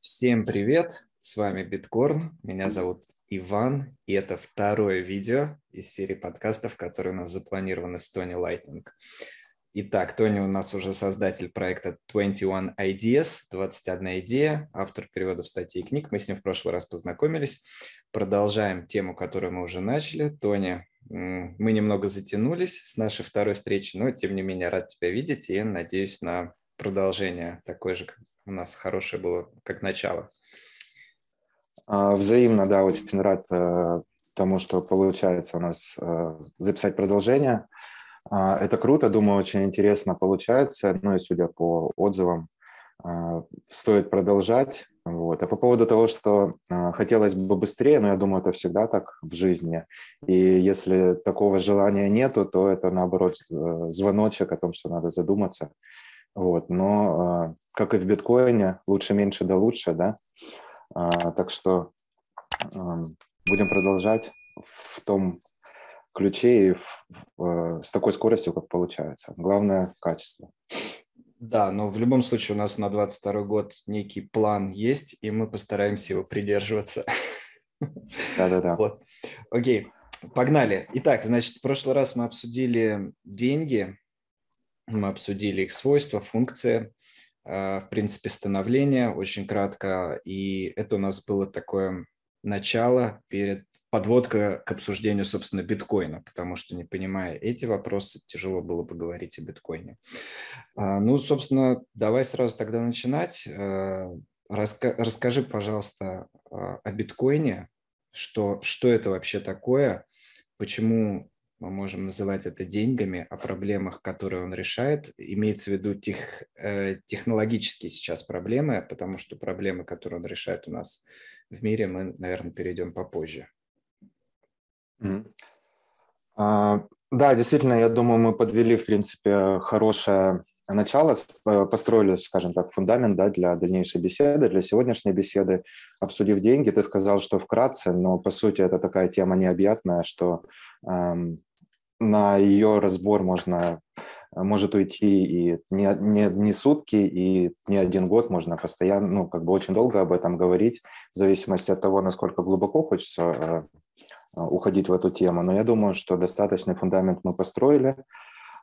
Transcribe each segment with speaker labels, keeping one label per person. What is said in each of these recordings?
Speaker 1: Всем привет! С вами Биткорн. Меня зовут Иван, и это второе видео из серии подкастов, которые у нас запланированы с Тони Лайтнинг. Итак, Тони у нас уже создатель проекта 21 Ideas, 21 идея, автор переводов статей и книг. Мы с ним в прошлый раз познакомились. Продолжаем тему, которую мы уже начали. Тони, мы немного затянулись с нашей второй встречи, но тем не менее рад тебя видеть и надеюсь на продолжение такое же, у нас хорошее было как начало.
Speaker 2: А, взаимно, да, очень рад э, тому, что получается у нас э, записать продолжение. А, это круто, думаю, очень интересно получается, ну и судя по отзывам, а, стоит продолжать. Вот. А по поводу того, что хотелось бы быстрее, но ну, я думаю, это всегда так в жизни. И если такого желания нету, то это наоборот звоночек о том, что надо задуматься вот, но а, как и в биткоине, лучше меньше да лучше, да. А, так что будем продолжать в том ключе и в, с такой скоростью, как получается. Главное – качество.
Speaker 1: Да, но в любом случае у нас на 22 год некий план есть, и мы постараемся его придерживаться.
Speaker 2: Да-да-да. Вот.
Speaker 1: Окей, погнали. Итак, значит, в прошлый раз мы обсудили деньги, мы обсудили их свойства, функции, а, в принципе, становление очень кратко. И это у нас было такое начало перед подводка к обсуждению, собственно, биткоина, потому что, не понимая эти вопросы, тяжело было бы говорить о биткоине. А, ну, собственно, давай сразу тогда начинать. А, расскажи, пожалуйста, о биткоине, что, что это вообще такое, почему мы можем называть это деньгами, о проблемах, которые он решает. Имеется в виду тех, э, технологические сейчас проблемы, потому что проблемы, которые он решает у нас в мире, мы, наверное, перейдем попозже.
Speaker 2: Mm. А, да, действительно, я думаю, мы подвели, в принципе, хорошее начало, э, построили, скажем так, фундамент да, для дальнейшей беседы, для сегодняшней беседы, обсудив деньги. Ты сказал, что вкратце, но по сути это такая тема необъятная, что эм, на ее разбор можно, может уйти и не, не, не сутки, и не один год, можно постоянно, ну, как бы очень долго об этом говорить, в зависимости от того, насколько глубоко хочется э, уходить в эту тему. Но я думаю, что достаточный фундамент мы построили.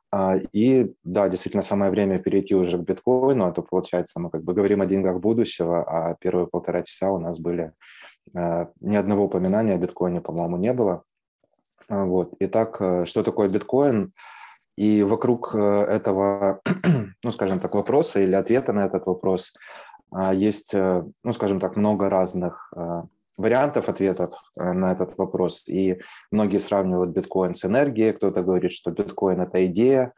Speaker 2: А, и да, действительно, самое время перейти уже к биткоину, а то, получается, мы как бы говорим о деньгах будущего, а первые полтора часа у нас были э, ни одного упоминания о биткоине, по-моему, не было. А, вот. Итак, э, что такое биткоин? И вокруг э, этого, ну, скажем так, вопроса или ответа на этот вопрос а, есть, э, ну, скажем так, много разных вариантов ответов на этот вопрос. И многие сравнивают биткоин с энергией. Кто-то говорит, что биткоин – это идея.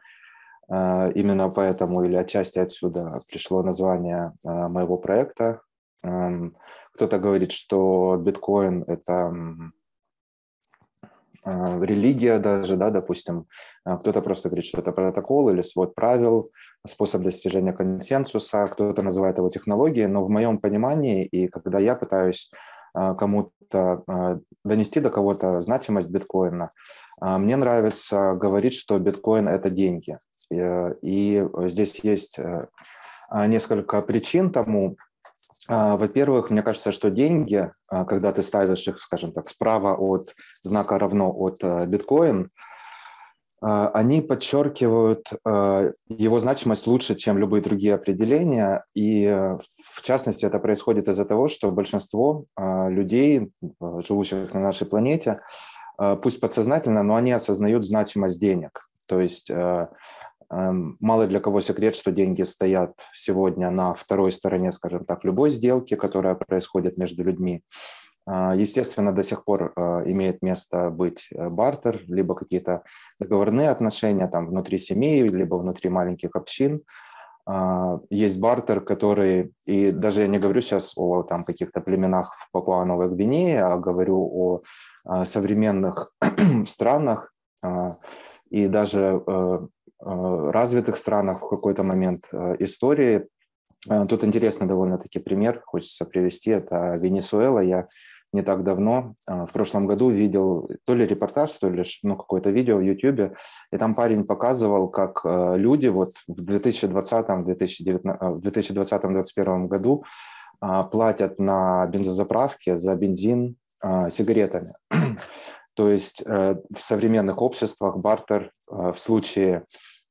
Speaker 2: Именно поэтому или отчасти отсюда пришло название моего проекта. Кто-то говорит, что биткоин – это а, религия даже, да, допустим, а, кто-то просто говорит, что это протокол или свод правил, способ достижения консенсуса, кто-то называет его технологией, но в моем понимании, и когда я пытаюсь а, кому-то донести до кого-то значимость биткоина, мне нравится говорить, что биткоин – это деньги. И здесь есть несколько причин тому, а, во-первых, мне кажется, что деньги, а, когда ты ставишь их, скажем так, справа от знака равно от э, биткоин, а, они подчеркивают его значимость лучше, чем любые другие определения. И э, в частности это происходит из-за того, что большинство людей, живущих на нашей планете, пусть подсознательно, но они осознают значимость денег. То есть э, мало для кого секрет, что деньги стоят сегодня на второй стороне, скажем так, любой сделки, которая происходит между людьми. А, естественно, до сих пор э, имеет место быть э, бартер, либо какие-то договорные отношения там внутри семьи, либо внутри маленьких общин. А, есть бартер, который, и даже я не говорю сейчас о там, каких-то племенах в Папуа-Новой Гвинее, а говорю о э, современных странах, а, и даже развитых странах в какой-то момент э, истории. Э, тут интересный довольно-таки пример, хочется привести, это Венесуэла. Я не так давно, в прошлом году, видел то ли репортаж, то ли ну, какое-то видео в YouTube, и там парень показывал, как люди вот в 2020-2021 году платят на бензозаправке за бензин сигаретами. То есть в современных обществах бартер в случае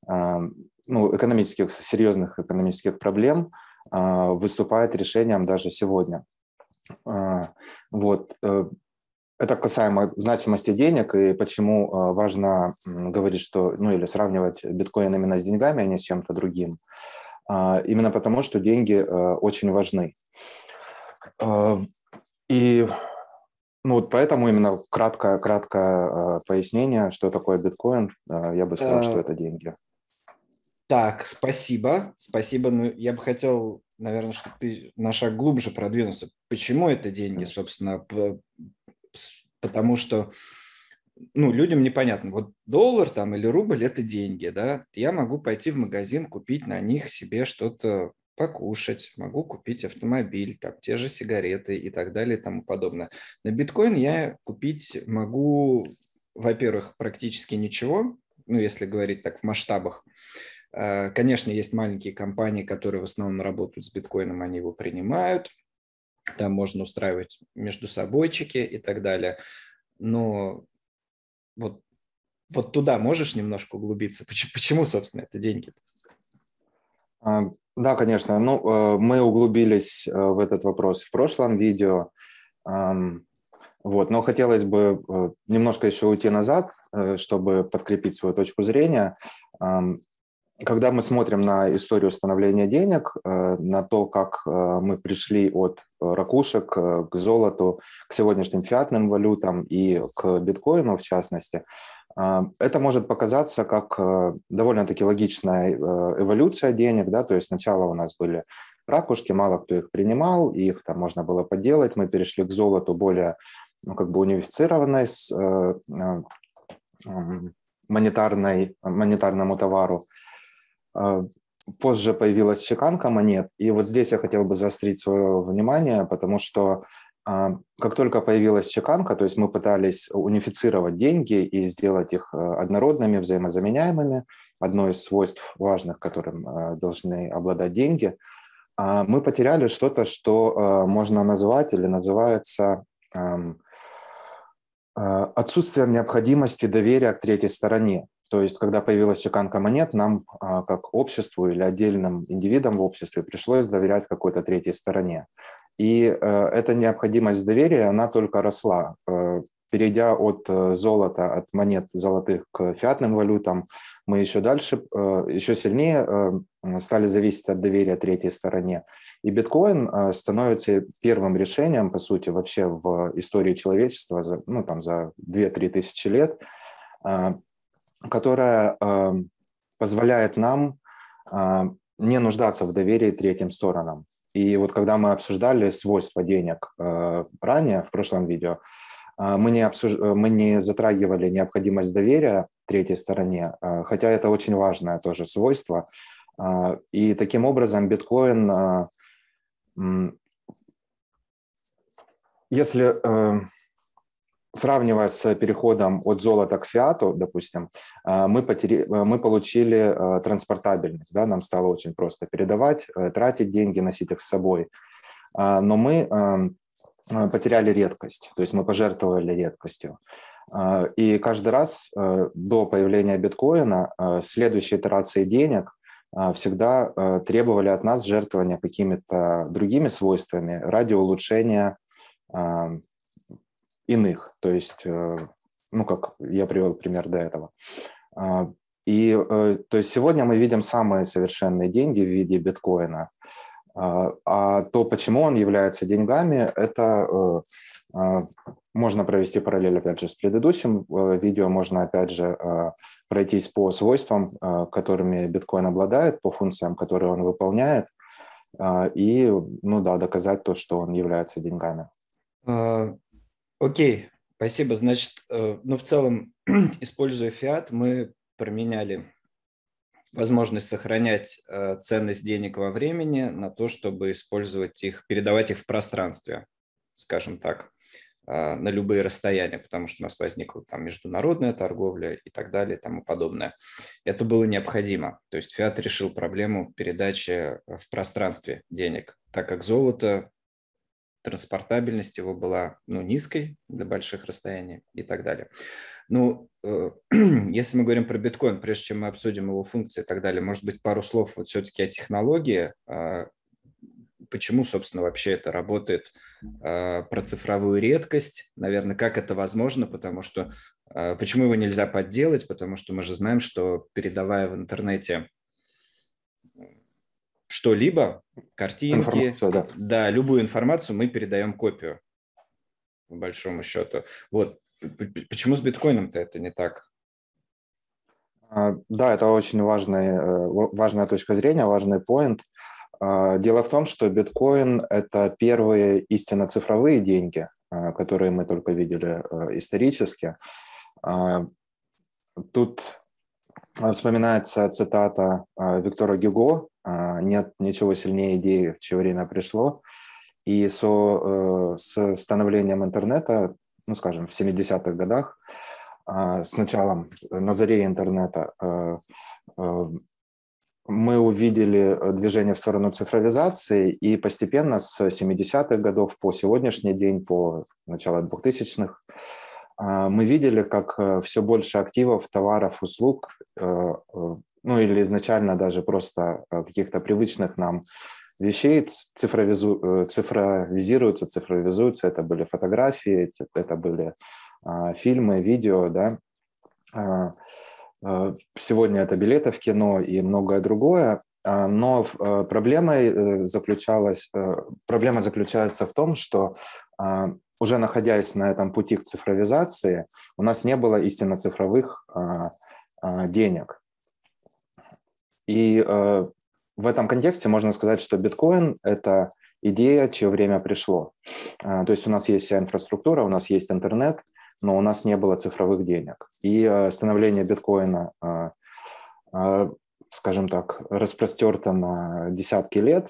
Speaker 2: ну, экономических, серьезных экономических проблем выступает решением даже сегодня. Вот. Э, это касаемо значимости денег и почему э, важно говорить, что, ну или сравнивать биткоин именно с деньгами, а не с чем-то другим. А, именно потому, что деньги э, очень важны. И ну вот поэтому именно краткое, краткое пояснение, что такое биткоин, я бы сказал, что это деньги.
Speaker 1: Так, спасибо, спасибо. Ну, я бы хотел, наверное, чтобы ты на шаг глубже продвинулся. Почему это деньги, собственно, потому что ну, людям непонятно, вот доллар там или рубль – это деньги, да, я могу пойти в магазин, купить на них себе что-то покушать, могу купить автомобиль, там, те же сигареты и так далее и тому подобное. На биткоин я купить могу, во-первых, практически ничего, ну, если говорить так в масштабах. Э, конечно, есть маленькие компании, которые в основном работают с биткоином, они его принимают, там можно устраивать между собойчики и так далее. Но вот, вот туда можешь немножко углубиться? Почему, собственно, это деньги?
Speaker 2: А, да, конечно. Ну, э, мы углубились э, в этот вопрос в прошлом видео. Вот, но хотелось бы э, немножко еще уйти назад, чтобы подкрепить свою точку зрения когда мы смотрим на историю становления денег, э, на то, как э, мы пришли от э, ракушек к золоту, к сегодняшним фиатным валютам и к биткоину в частности, это может показаться как довольно-таки логичная эволюция денег, да, то есть сначала у нас были ракушки, мало кто их принимал, их там можно было подделать, мы перешли к золоту более ну, как бы унифицированной с монетарной, монетарному товару, позже появилась чеканка монет, и вот здесь я хотел бы заострить свое внимание, потому что а, как только появилась чеканка, то есть мы пытались унифицировать деньги и сделать их а, однородными, взаимозаменяемыми, одно из свойств важных, которым должны обладать деньги, мы потеряли что-то, что можно назвать или называется отсутствием необходимости доверия к третьей стороне. То есть, когда появилась чеканка монет, нам, а, как обществу или отдельным индивидам в обществе, пришлось доверять какой-то третьей стороне. И э, эта необходимость доверия, она только росла. Э, перейдя от э, золота, от монет золотых к фиатным валютам, мы еще дальше, еще сильнее стали зависеть от доверия третьей стороне. И биткоин становится первым решением, по сути, вообще в истории человечества за, ну, там, за 2-3 тысячи лет, которая э, позволяет нам э, не нуждаться в доверии третьим сторонам. И вот когда мы обсуждали свойства денег э, ранее, в прошлом видео, мы не, обсуж... мы не затрагивали необходимость доверия третьей стороне, хотя это очень важное тоже свойство. И таким образом биткоин, если сравнивая с переходом от золота к фиату, допустим, э, мы, потери, э, мы получили э, транспортабельность, да, нам стало очень просто передавать, тратить деньги, носить их с собой. Но мы эм, потеряли редкость, то есть мы пожертвовали редкостью. И каждый раз до появления биткоина следующие итерации денег всегда требовали от нас жертвования какими-то другими свойствами ради улучшения эм, иных. То есть, э, ну, как я привел пример до этого. А, и э, то есть сегодня мы видим самые совершенные деньги в виде биткоина. А, а то, почему он является деньгами, это э, а, можно провести параллель, опять же, с предыдущим видео. Можно, опять же, пройтись по свойствам, которыми биткоин обладает, по функциям, которые он выполняет, и, ну да, доказать то, что он является деньгами.
Speaker 1: Окей, спасибо. Значит, э, ну, в целом, используя фиат, мы променяли возможность сохранять э, ценность денег во времени на то, чтобы использовать их, передавать их в пространстве, скажем так, э, на любые расстояния, потому что у нас возникла там международная торговля и так далее и тому подобное. Это было необходимо. То есть фиат решил проблему передачи в пространстве денег, так как золото транспортабельность его была ну, низкой для больших расстояний и так далее. Ну, э, если мы говорим про биткоин, прежде чем мы обсудим его функции и так далее, может быть, пару слов вот все-таки о технологии, а, почему, собственно, вообще это работает, а, про цифровую редкость, наверное, как это возможно, потому что а, почему его нельзя подделать, потому что мы же знаем, что передавая в интернете что-либо, картинки, да. да, любую информацию мы передаем копию, по большому счету. Вот почему с биткоином-то это не так?
Speaker 2: А, да, это очень важная, э, важная точка зрения, важный поинт. А, дело в том, что биткоин – это первые истинно цифровые деньги, а, которые мы только видели э, исторически. Тут вспоминается цитата Виктора Гюго а, нет ничего сильнее идеи, в чье время пришло. И со, э, с становлением интернета, ну, скажем, в 70-х годах, а, с началом, на заре интернета, э, э, мы увидели движение в сторону цифровизации, и постепенно с 70-х годов по сегодняшний день, по начало 2000-х, а, мы видели, как все больше активов, товаров, услуг ну или изначально даже просто э, каких-то привычных нам вещей цифровизу, э, цифровизируются, цифровизуются. Это были фотографии, это были а, фильмы, видео, да. А, а, сегодня это билеты в кино и многое другое. А, но а, проблемой заключалась, проблема заключается в том, что а, уже находясь на этом пути к цифровизации, у нас не было истинно цифровых денег. И э, в этом контексте можно сказать, что биткоин – это идея, чье время пришло. То есть у нас есть вся инфраструктура, у нас есть интернет, но у нас не было цифровых денег. И становление биткоина, скажем так, распростерто на десятки лет,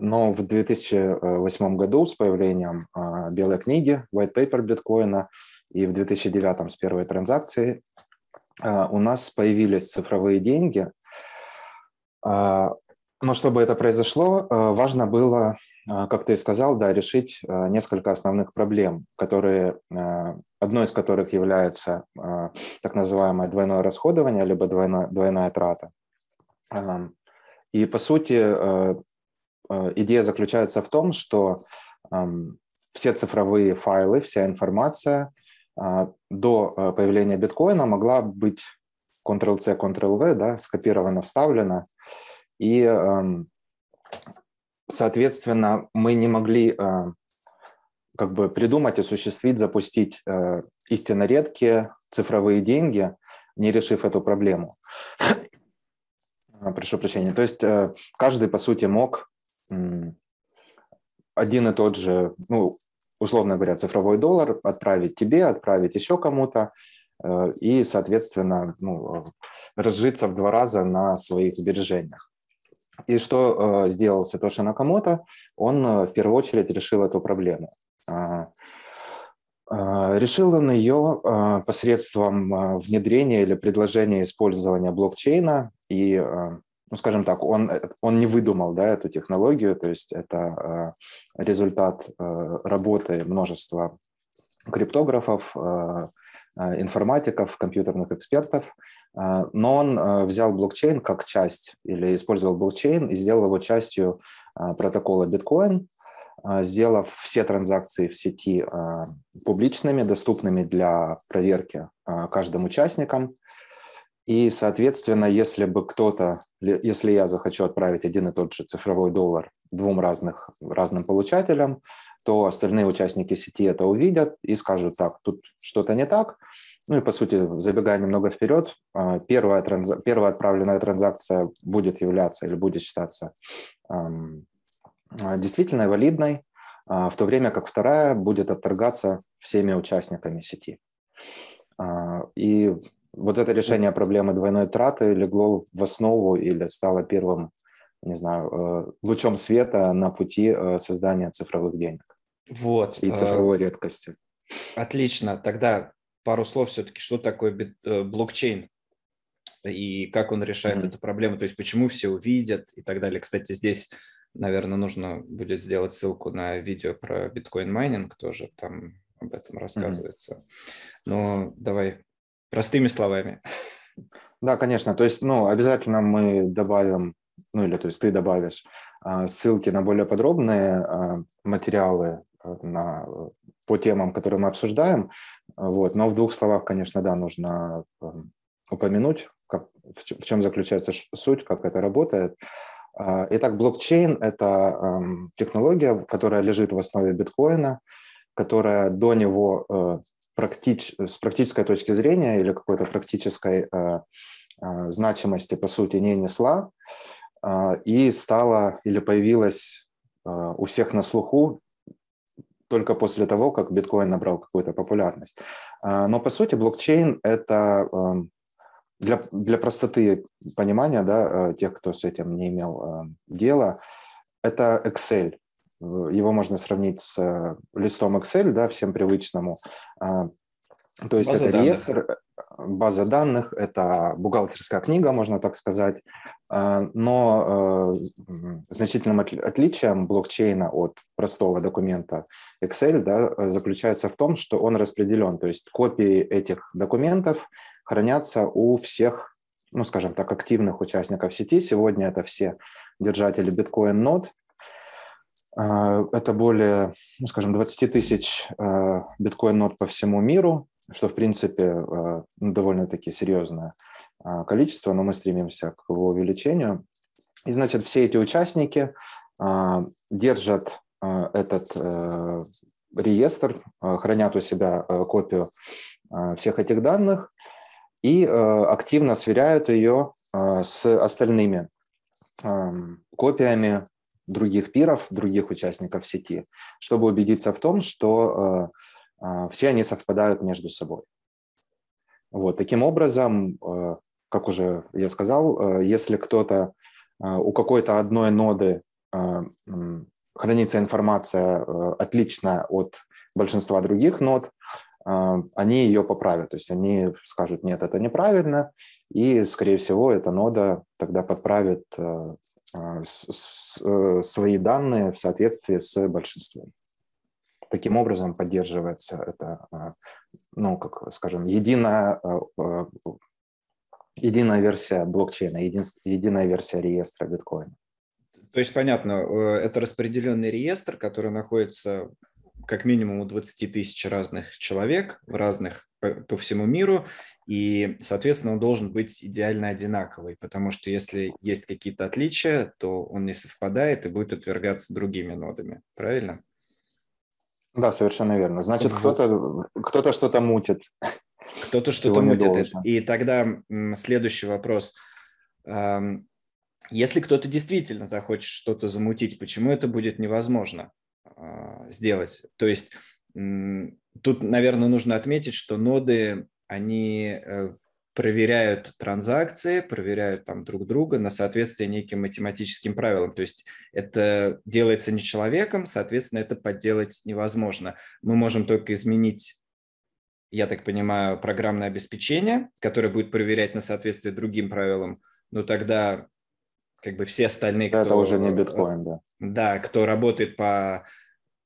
Speaker 2: но в 2008 году с появлением э, белой книги, white paper биткоина, и в 2009 с первой транзакции э, у нас появились цифровые деньги – а, но чтобы это произошло, а, важно было, а, как ты и сказал, да, решить несколько основных проблем, которые, одной из которых является так называемое двойное расходование, либо двойная, двойная трата. И, по сути, идея заключается в том, что все цифровые файлы, вся информация до появления биткоина могла быть Ctrl-C, Ctrl-V, да, скопировано, вставлено. И, соответственно, мы не могли э, как бы придумать, осуществить, запустить э, истинно редкие цифровые деньги, не решив эту проблему. Прошу прощения. То есть э, каждый, по сути, мог один и тот же, ну, условно говоря, цифровой доллар отправить тебе, отправить еще кому-то, Э, и, соответственно, ну, разжиться в два раза на своих сбережениях. И что э, сделал Сатоши Накамото? Он э, в первую очередь решил эту проблему. А, а, решил он ее посредством внедрения или предложения использования блокчейна и ну, скажем так, он, он не выдумал да, эту технологию, то есть это результат работы множества криптографов, Э, информатиков, компьютерных экспертов, э, но он э, взял блокчейн как часть или использовал блокчейн и сделал его частью протокола биткоин, сделав все транзакции в сети публичными, доступными для проверки каждым участникам. И, соответственно, если бы кто-то, если я захочу отправить один и тот же цифровой доллар двум разных, разным получателям, то остальные участники сети это увидят и скажут, так, тут что-то не так. Ну и, по сути, забегая немного вперед, а, первая, транз... первая отправленная транзакция будет являться или будет считаться эм, действительно валидной, э, в то время как вторая будет отторгаться всеми участниками сети. И вот это решение проблемы двойной траты легло в основу или стало первым, не знаю, э, лучом света на пути э, создания цифровых денег.
Speaker 1: Вот.
Speaker 2: И цифровой редкости.
Speaker 1: Отлично. Тогда пару слов все-таки, что такое э, блокчейн и как он решает mm-hmm. эту проблему, то есть почему все увидят и так далее. Кстати, здесь Наверное, нужно будет сделать ссылку на видео про биткоин-майнинг тоже, там об этом рассказывается. Mm-hmm. Но давай простыми словами.
Speaker 2: Да, конечно. То есть, ну, обязательно мы добавим, ну, или то есть ты добавишь а, ссылки на более подробные а, материалы а, на, по темам, которые мы обсуждаем. Вот. Но в двух словах, конечно, да, нужно упомянуть, как, в чем заключается суть, как это работает. Итак, блокчейн – это технология, которая лежит в основе биткоина, которая до него э, практич, с практической точки зрения или какой-то практической э, э, значимости, по сути, не несла э, и стала или появилась э, у всех на слуху только после того, как биткоин набрал какую-то популярность. Э, но, по сути, блокчейн – это э, для, для простоты понимания да, э, тех, кто с этим не имел э, дела, это Excel. Его можно сравнить с э, листом Excel, да, всем привычному. А, то есть база это данных. реестр, база данных, это бухгалтерская книга, можно так сказать. А, но э, значительным отличием блокчейна от простого документа Excel да, заключается в том, что он распределен. То есть копии этих документов хранятся у всех ну, скажем так, активных участников сети. Сегодня это все держатели биткоин-нод, это более, ну, скажем, 20 тысяч а, биткоин-нот по всему миру, что, в принципе, а, ну, довольно-таки серьезное количество, но мы стремимся к его увеличению. И, значит, все эти участники держат этот э, реестр, хранят у себя э, копию всех этих данных и э, активно сверяют ее с остальными копиями других пиров, других участников сети, чтобы убедиться в том, что э, э, все они совпадают между собой. Вот, таким образом, э, как уже я сказал, если кто-то у какой-то одной ноды хранится информация отличная от большинства других нод, они ее поправят. То есть они скажут, нет, это неправильно, и, скорее всего, эта нода тогда подправит свои данные в соответствии с большинством. Таким образом поддерживается это, а, ну, как скажем, единая, а, единая версия блокчейна, един, единая версия реестра биткоина.
Speaker 1: То есть, понятно, э, это распределенный реестр, который находится как минимум у 20 тысяч разных человек в разных по, по всему миру, и, соответственно, он должен быть идеально одинаковый, потому что если есть какие-то отличия, то он не совпадает и будет отвергаться другими нодами. Правильно?
Speaker 2: Да, совершенно верно. Значит, вот. кто-то кто что-то мутит.
Speaker 1: Кто-то что-то мутит. И тогда следующий вопрос. Если кто-то действительно захочет что-то замутить, почему это будет невозможно сделать? То есть тут, наверное, нужно отметить, что ноды они э, проверяют транзакции, проверяют там друг друга на соответствие неким математическим правилам. То есть это делается не человеком, соответственно, это подделать невозможно. Мы можем только изменить, я так понимаю, программное обеспечение, которое будет проверять на соответствие другим правилам, но тогда как бы все остальные,
Speaker 2: кто... Это уже не биткоин, да.
Speaker 1: Да, кто работает по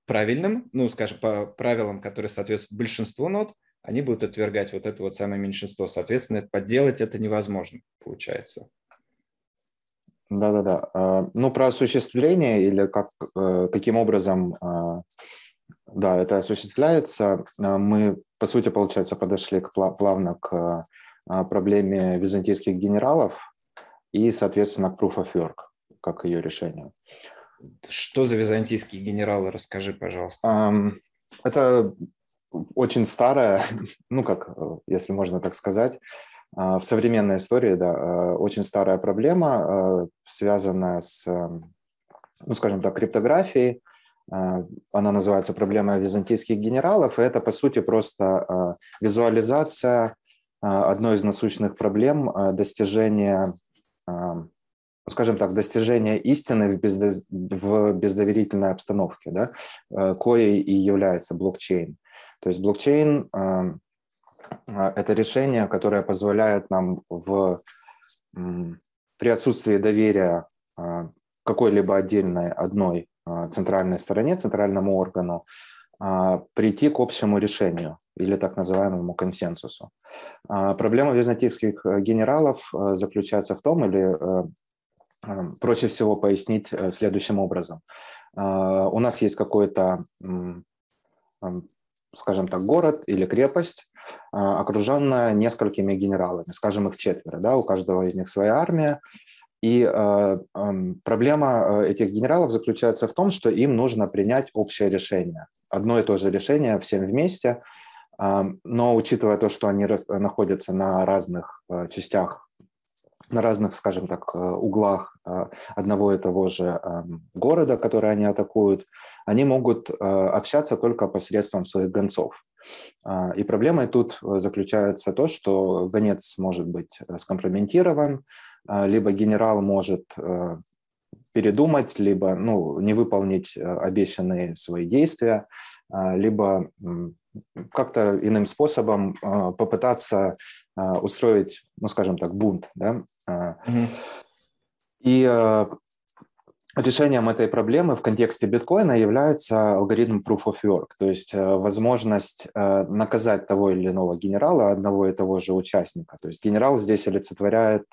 Speaker 1: правильным, ну, скажем, по правилам, которые соответствуют большинству нод, они будут отвергать вот это вот самое меньшинство. Соответственно, подделать это невозможно, получается.
Speaker 2: Да-да-да. А, ну, про осуществление или как, э, каким образом а, да, это осуществляется, а, мы, по сути, получается, подошли к, плавно к проблеме византийских генералов и, соответственно, Proof of Work, как ее решение.
Speaker 1: Что за византийские генералы? Расскажи, пожалуйста.
Speaker 2: Это очень старая, ну как, если можно так сказать, а, в современной истории, да, э, очень старая проблема, э, связанная с, ну, скажем так, криптографией. Она называется проблема византийских генералов, и это, по сути, просто визуализация одной из насущных проблем достижения, скажем так, достижения истины в, бездо... в бездоверительной обстановке, да, коей и является блокчейн. То есть блокчейн а, – это решение, которое позволяет нам в, при отсутствии доверия а, какой-либо отдельной одной центральной стороне, центральному органу, прийти к общему решению или так называемому консенсусу. Проблема византийских генералов заключается в том, или проще всего пояснить следующим образом. У нас есть какой-то скажем так, город или крепость, а, окруженная несколькими генералами, скажем, их четверо, да, у каждого из них своя армия, и э, э, проблема этих генералов заключается в том, что им нужно принять общее решение. Одно и то же решение всем вместе, э, но учитывая то, что они находятся на разных э, частях на разных, скажем так, э, углах э, одного и того же эм, города, который они атакуют, они могут э, общаться только посредством своих гонцов. И проблемой тут заключается то, что гонец может быть скомпрометирован, либо генерал может передумать, либо ну, не выполнить обещанные свои действия, либо как-то иным способом попытаться устроить, ну, скажем так, бунт. Да? Угу. И решением этой проблемы в контексте биткоина является алгоритм Proof of Work, то есть возможность наказать того или иного генерала, одного и того же участника. То есть генерал здесь олицетворяет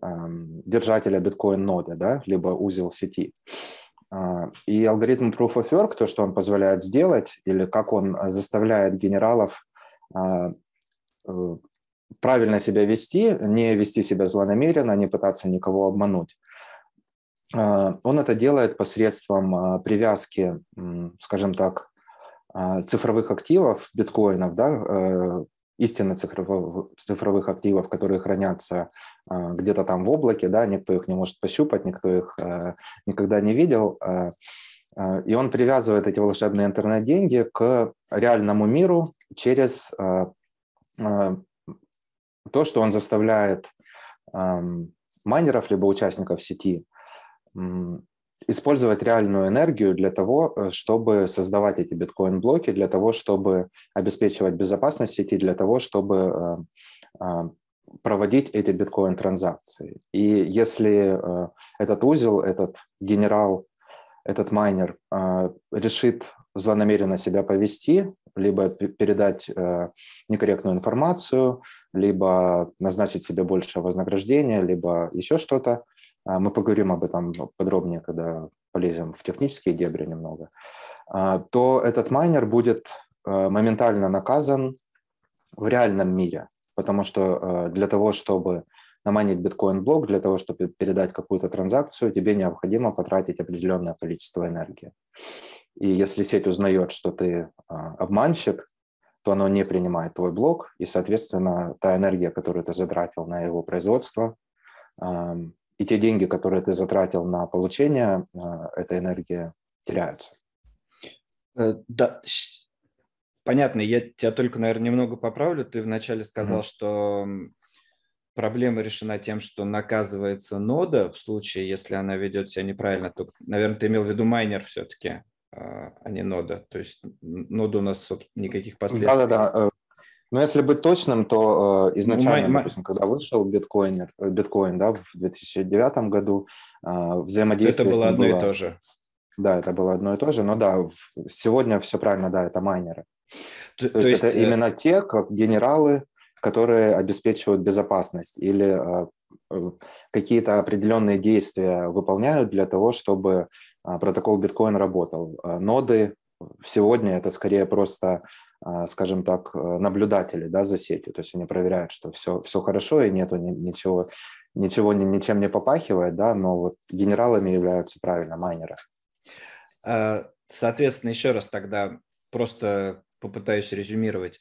Speaker 2: держателя биткоин-ноды, да, либо узел сети. И алгоритм Proof of Work, то, что он позволяет сделать, или как он заставляет генералов э, правильно себя вести, не вести себя злонамеренно, не пытаться никого обмануть. Он это делает посредством привязки, скажем так, цифровых активов, биткоинов, да, э, истинно цифровых, цифровых активов, которые хранятся где-то там в облаке, да, никто их не может пощупать, никто их э, никогда не видел. Э, и он привязывает эти волшебные интернет-деньги к реальному миру через то, что он заставляет э, майнеров либо участников сети использовать реальную энергию для того, э, чтобы создавать эти биткоин-блоки, для того, чтобы обеспечивать безопасность сети, для того, чтобы э, э, проводить эти биткоин-транзакции. И если этот узел, этот генерал, этот майнер решит злонамеренно себя повести, либо передать некорректную информацию, либо назначить себе больше вознаграждения, либо еще что-то, мы поговорим об этом подробнее, когда полезем в технические дебри немного. А, то этот майнер будет а, моментально наказан в реальном мире, потому что для того, чтобы наманить биткоин-блок, для того, чтобы передать какую-то транзакцию, тебе необходимо потратить определенное количество энергии. И если сеть узнает, что ты обманщик, то оно не принимает твой блок, и, соответственно, та энергия, которую ты затратил на его производство, и те деньги, которые ты затратил на получение а, этой энергии, теряются.
Speaker 1: Э, да, понятно. Я тебя только, наверное, немного поправлю. Ты вначале сказал, mm-hmm. что проблема решена тем, что наказывается нода в случае, если она ведет себя неправильно. То, наверное, ты имел в виду майнер все-таки, а, а не нода. То есть нода у нас никаких последствий.
Speaker 2: Да-да-да. Э, но если быть точным, то э, изначально, ну, допустим, когда вышел биткоин, биткоин да, в 2009 году, э, взаимодействие...
Speaker 1: Это было одно было... и то же.
Speaker 2: Да, это было одно и то же, но да, сегодня все правильно, да, это майнеры. То, то, то есть, есть это э... именно те, как генералы, которые обеспечивают безопасность или э, э какие-то определенные действия выполняют для того, чтобы э, протокол биткоин работал. Э, ноды сегодня это скорее просто а, скажем так, э, наблюдатели да, за сетью. То есть они проверяют, что все, все хорошо и нету ничего, ничего ничем не попахивает, да, но вот генералами являются правильно майнеры.
Speaker 1: А, соответственно, еще раз тогда просто попытаюсь резюмировать.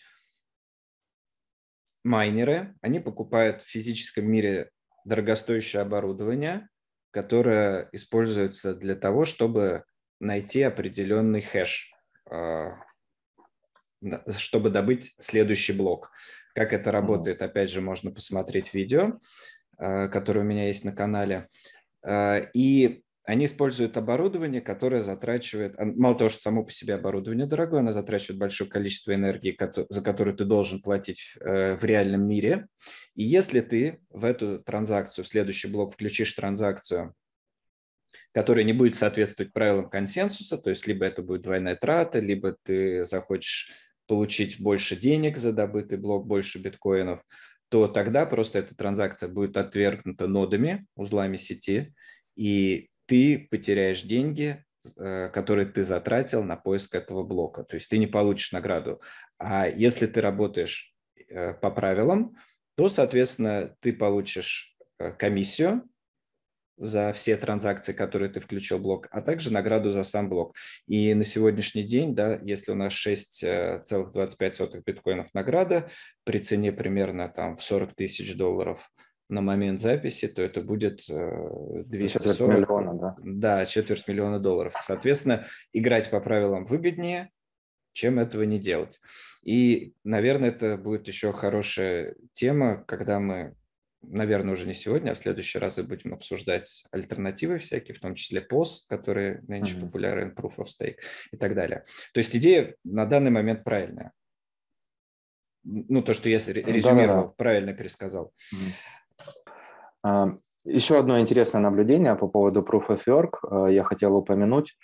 Speaker 1: Майнеры, они покупают в физическом мире дорогостоящее оборудование, которое используется для того, чтобы найти определенный хэш а, чтобы добыть следующий блок. Как это работает, опять же, можно посмотреть видео, э, которое у меня есть на канале. Э, и они используют оборудование, которое затрачивает, мало того, что само по себе оборудование дорогое, оно затрачивает большое количество энергии, за которую ты должен платить э, в реальном мире. И если ты в эту транзакцию, в следующий блок включишь транзакцию который не будет соответствовать правилам консенсуса, то есть либо это будет двойная трата, либо ты захочешь получить больше денег за добытый блок, больше биткоинов, то тогда просто эта транзакция будет отвергнута нодами, узлами сети, и ты потеряешь деньги, э, которые ты затратил на поиск этого блока. То есть ты не получишь награду. А если ты работаешь э, по правилам, то, соответственно, ты получишь э, комиссию за все транзакции, которые ты включил в блок, а также награду за сам блок. И на сегодняшний день, да, если у нас 6,25 биткоинов награда при цене примерно там в 40 тысяч долларов на момент записи, то это будет 240... Четверть миллиона, да? Да, четверть миллиона долларов. Соответственно, играть по правилам выгоднее, чем этого не делать. И, наверное, это будет еще хорошая тема, когда мы наверное, уже не сегодня, а в следующий раз будем обсуждать альтернативы всякие, в том числе POS, которые нынче mm-hmm. популярен, Proof of Stake и так далее. То есть идея на данный момент правильная. Ну, то, что я резюмировал, Да-да-да. правильно пересказал.
Speaker 2: Mm-hmm. Еще одно интересное наблюдение по поводу Proof of Work я хотел упомянуть.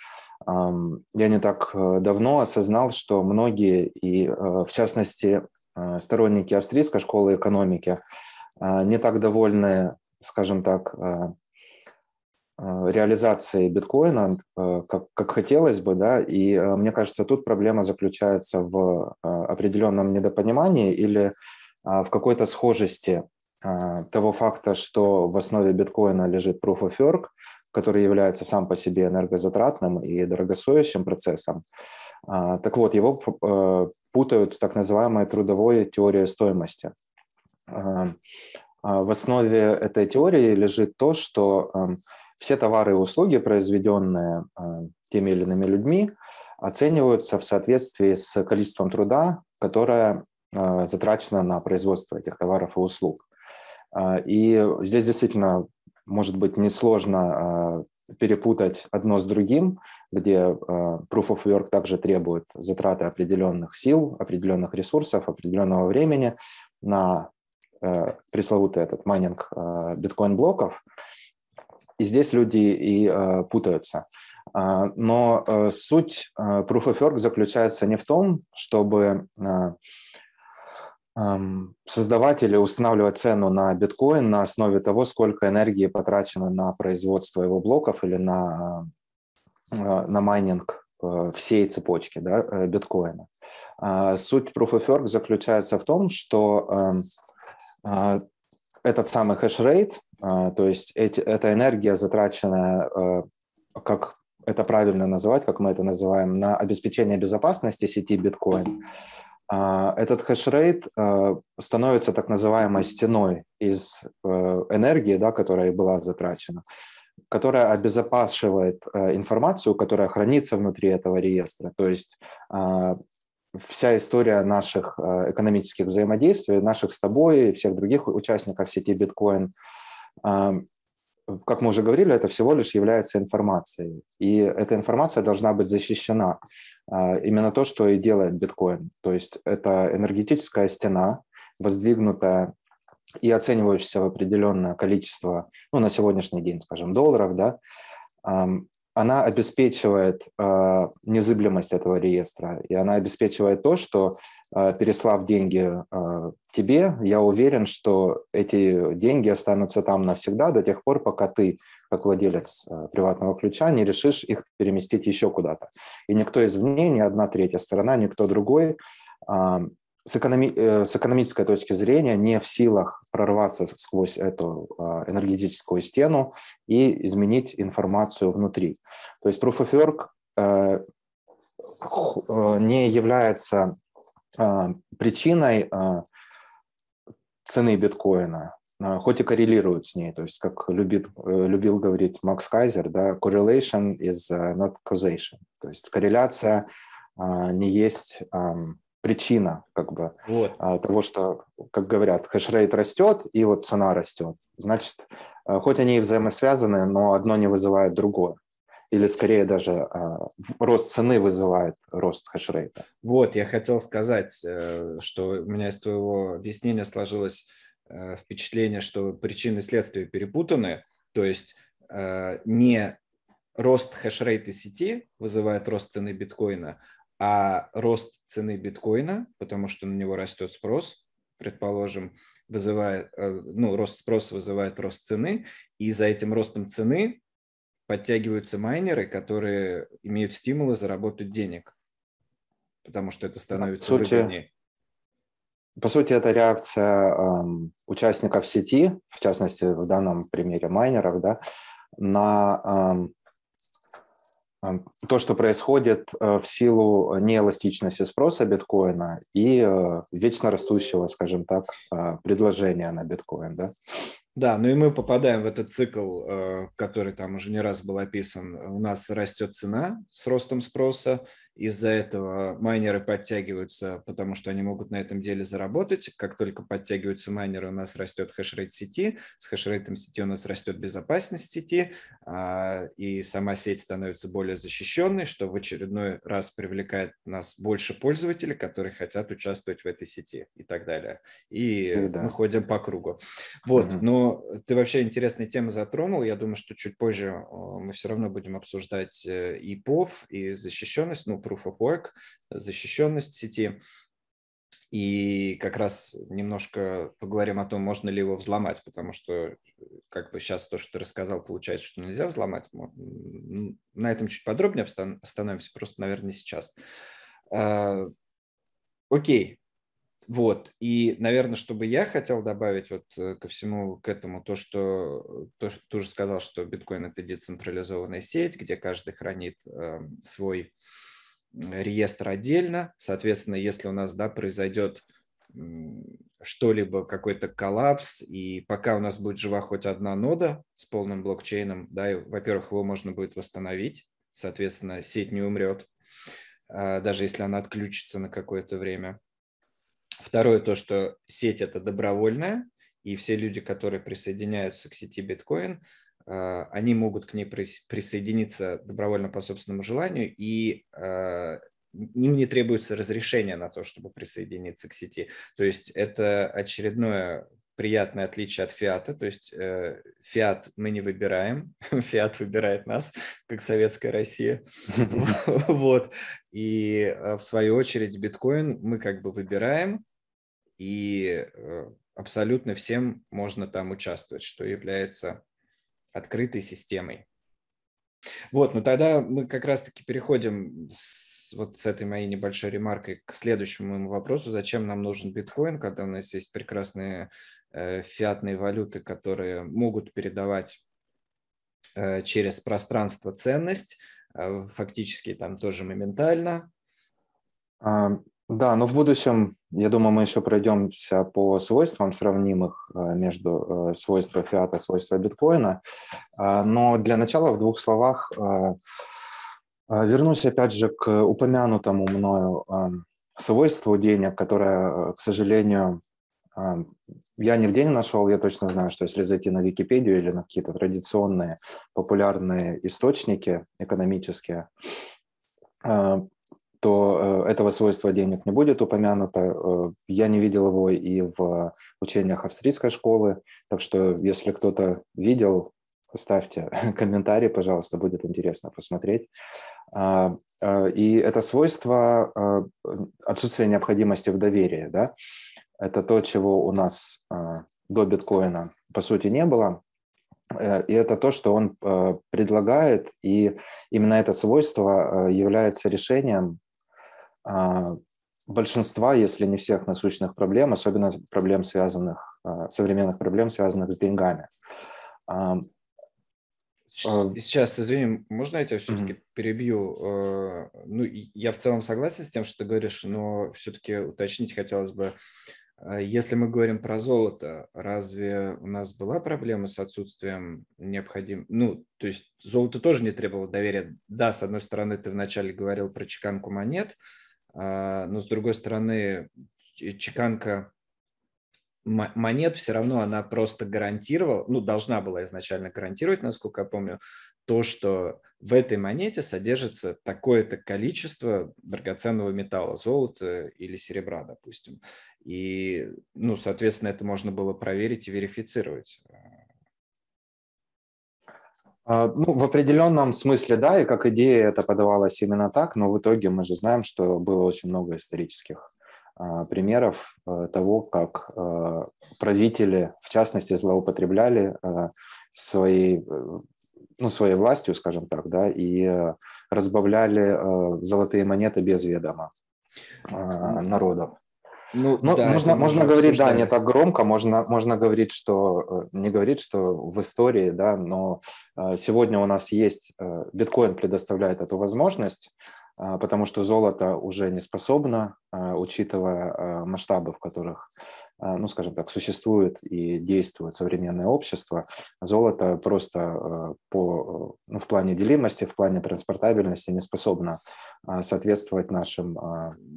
Speaker 2: Я не так э, давно осознал, что многие, и э, в частности э, сторонники австрийской школы экономики, не так довольны, скажем так, а, а, реализацией биткоина, как, как хотелось бы, да, и мне кажется, тут проблема заключается в определенном недопонимании или в какой-то схожести того факта, что в основе биткоина лежит Proof of Work, который является сам по себе энергозатратным и дорогостоящим процессом. Так вот, его путают с так называемой трудовой теорией стоимости. А, в основе этой теории лежит то, что все товары и услуги, произведенные а, теми или иными людьми, оцениваются в соответствии с количеством труда, которое а, затрачено на производство этих товаров и услуг. И здесь действительно может быть несложно перепутать одно с другим, где Proof of Work также требует затраты определенных сил, определенных ресурсов, определенного времени на пресловутый этот майнинг э, биткоин-блоков, и здесь люди и э, путаются. Но суть Proof of Work заключается не в том, чтобы создавать или устанавливать цену на биткоин на основе того, сколько энергии потрачено на производство его блоков или на, на майнинг всей цепочки да, биткоина. Суть Proof of Work заключается в том, что эм, этот самый хешрейт, а, то есть эти, эта энергия, затраченная, а, как это правильно называть, как мы это называем, на обеспечение безопасности сети биткоин, этот хешрейт становится так называемой стеной из э, энергии, да, которая была затрачена, которая обезопасивает э, информацию, которая хранится внутри этого реестра. То есть вся история наших э, экономических взаимодействий, наших с тобой и всех других участников сети биткоин, как мы уже говорили, это всего лишь является информацией. И эта информация должна быть защищена. А, именно то, что и делает биткоин. То есть это энергетическая стена, воздвигнутая и оценивающаяся в определенное количество, ну, на сегодняшний день, скажем, долларов, да, она обеспечивает э, незыблемость этого реестра, и она обеспечивает то, что, э, переслав деньги э, тебе, я уверен, что эти деньги останутся там навсегда до тех пор, пока ты, как владелец э, приватного ключа, не решишь их переместить еще куда-то. И никто извне, ни одна третья сторона, никто другой с, экономи э, с экономической точки зрения не в силах прорваться сквозь эту а, энергетическую стену и изменить информацию внутри. То есть Proof of Work э, э, не является а, причиной а, цены биткоина, хоть и коррелирует с ней, то есть как любит, любил говорить Макс Кайзер, да, correlation is not causation, то есть корреляция не есть причина как бы вот. А, того, что, как говорят, хешрейт растет и вот цена растет. Значит, а, хоть они и взаимосвязаны, но одно не вызывает другое. Или скорее даже а, рост цены вызывает рост хешрейта.
Speaker 1: Вот, я хотел сказать, э, что у меня из твоего объяснения сложилось э, впечатление, что причины и следствия перепутаны, то есть э, не рост хешрейта сети вызывает рост цены биткоина, а рост цены биткоина, потому что на него растет спрос, предположим, вызывает, э, ну, рост спроса вызывает рост цены, и за этим ростом цены подтягиваются майнеры, которые имеют стимулы заработать денег, потому что это становится по сути, выгоднее.
Speaker 2: По сути, это реакция э, участников сети, в частности, в данном примере майнеров, да, на э, то, что происходит э, в силу неэластичности спроса биткоина и э, вечно растущего, скажем так, э, предложения на биткоин. Да?
Speaker 1: Да, ну и мы попадаем в этот цикл, который там уже не раз был описан. У нас растет цена с ростом спроса, из-за этого майнеры подтягиваются, потому что они могут на этом деле заработать. Как только подтягиваются майнеры, у нас растет хешрейт сети. С хешрейтом сети у нас растет безопасность сети, а, и сама сеть становится более защищенной, что в очередной раз привлекает нас больше пользователей, которые хотят участвовать в этой сети и так далее. И, и да. мы ходим по кругу. Вот, угу. но ты вообще интересные темы затронул. Я думаю, что чуть позже мы все равно будем обсуждать э, и POV, и защищенность, ну, Proof of Work, защищенность сети. И как раз немножко поговорим о том, можно ли его взломать, потому что как бы сейчас то, что ты рассказал, получается, что нельзя взломать. На этом чуть подробнее остановимся, просто, наверное, сейчас. А, окей, вот, и, наверное, чтобы я хотел добавить вот э, ко всему к этому то, что то, что ты уже сказал, что биткоин – это децентрализованная сеть, где каждый хранит э, свой реестр отдельно. Соответственно, если у нас да, произойдет что-либо, какой-то коллапс, и пока у нас будет жива хоть одна нода с полным блокчейном, да, во-первых, его можно будет восстановить, соответственно, сеть не умрет, а, даже если она отключится на какое-то время. Второе, то, что сеть это добровольная, и все люди, которые присоединяются к сети биткоин, они могут к ней присоединиться добровольно по собственному желанию, и а, им не требуется разрешение на то, чтобы присоединиться к сети. То есть это очередное приятное отличие от фиата, то есть э, фиат мы не выбираем, фиат выбирает нас, как советская Россия, вот, и э, в свою очередь биткоин мы как бы выбираем, и э, абсолютно всем можно там участвовать, что является открытой системой. Вот, ну тогда мы как раз-таки переходим с, вот с этой моей небольшой ремаркой к следующему моему вопросу. Зачем нам нужен биткоин, когда у нас есть прекрасные э, фиатные валюты, которые могут передавать э, через пространство ценность, э, фактически там тоже моментально.
Speaker 2: Да, но в будущем, я думаю, мы еще пройдемся по свойствам сравнимых э, между э, свойствами фиата и свойствами биткоина. А, но для начала в двух словах э, вернусь опять же к упомянутому мною свойству денег, которое, к сожалению, я нигде не нашел, я точно знаю, что если зайти на Википедию или на какие-то традиционные популярные источники экономические, то э, этого свойства денег не будет упомянуто. Э, я не видел его и в учениях австрийской школы, так что если кто-то видел, ставьте комментарий, пожалуйста, будет интересно посмотреть. А, э, и это свойство отсутствия необходимости в доверии, да, это то, чего у нас до биткоина по сути не было, и это то, что он предлагает, и именно это свойство является решением большинства, если не всех насущных проблем, особенно проблем, связанных, а, современных проблем, связанных с деньгами. А,
Speaker 1: Сейчас, извини, можно я тебя все-таки mm-hmm. перебью? Ну, я в целом согласен с тем, что ты говоришь, но все-таки уточнить хотелось бы, если мы говорим про золото, разве у нас была проблема с отсутствием необходим... Ну, то есть золото тоже не требовало доверия. Да, с одной стороны, ты вначале говорил про чеканку монет, а, но с другой стороны, чеканка монет все равно она просто гарантировала, ну, должна была изначально гарантировать, насколько я помню, то, что в этой монете содержится такое-то количество драгоценного металла, золота или серебра, допустим. И, ну, соответственно, это можно было проверить и верифицировать.
Speaker 2: А, ну, в определенном смысле, да, и как идея это подавалось именно так, но в итоге мы же знаем, что было очень много исторических а, примеров а, того, как а, правители, в частности, злоупотребляли своей, э, ну, своей властью, скажем так, да, и а, разбавляли золотые монеты без ведома народов. Ну, ну да, можно, можно говорить, да, не так громко, можно, можно говорить, что, э, не говорить, что в истории, да, но э, сегодня у нас есть, э, биткоин предоставляет эту возможность, потому что золото уже не способно, учитывая масштабы, в которых а, ну, скажем так, существует и действует современное общество, золото просто а, по, ну, в плане делимости, в плане транспортабельности не способно а, соответствовать нашим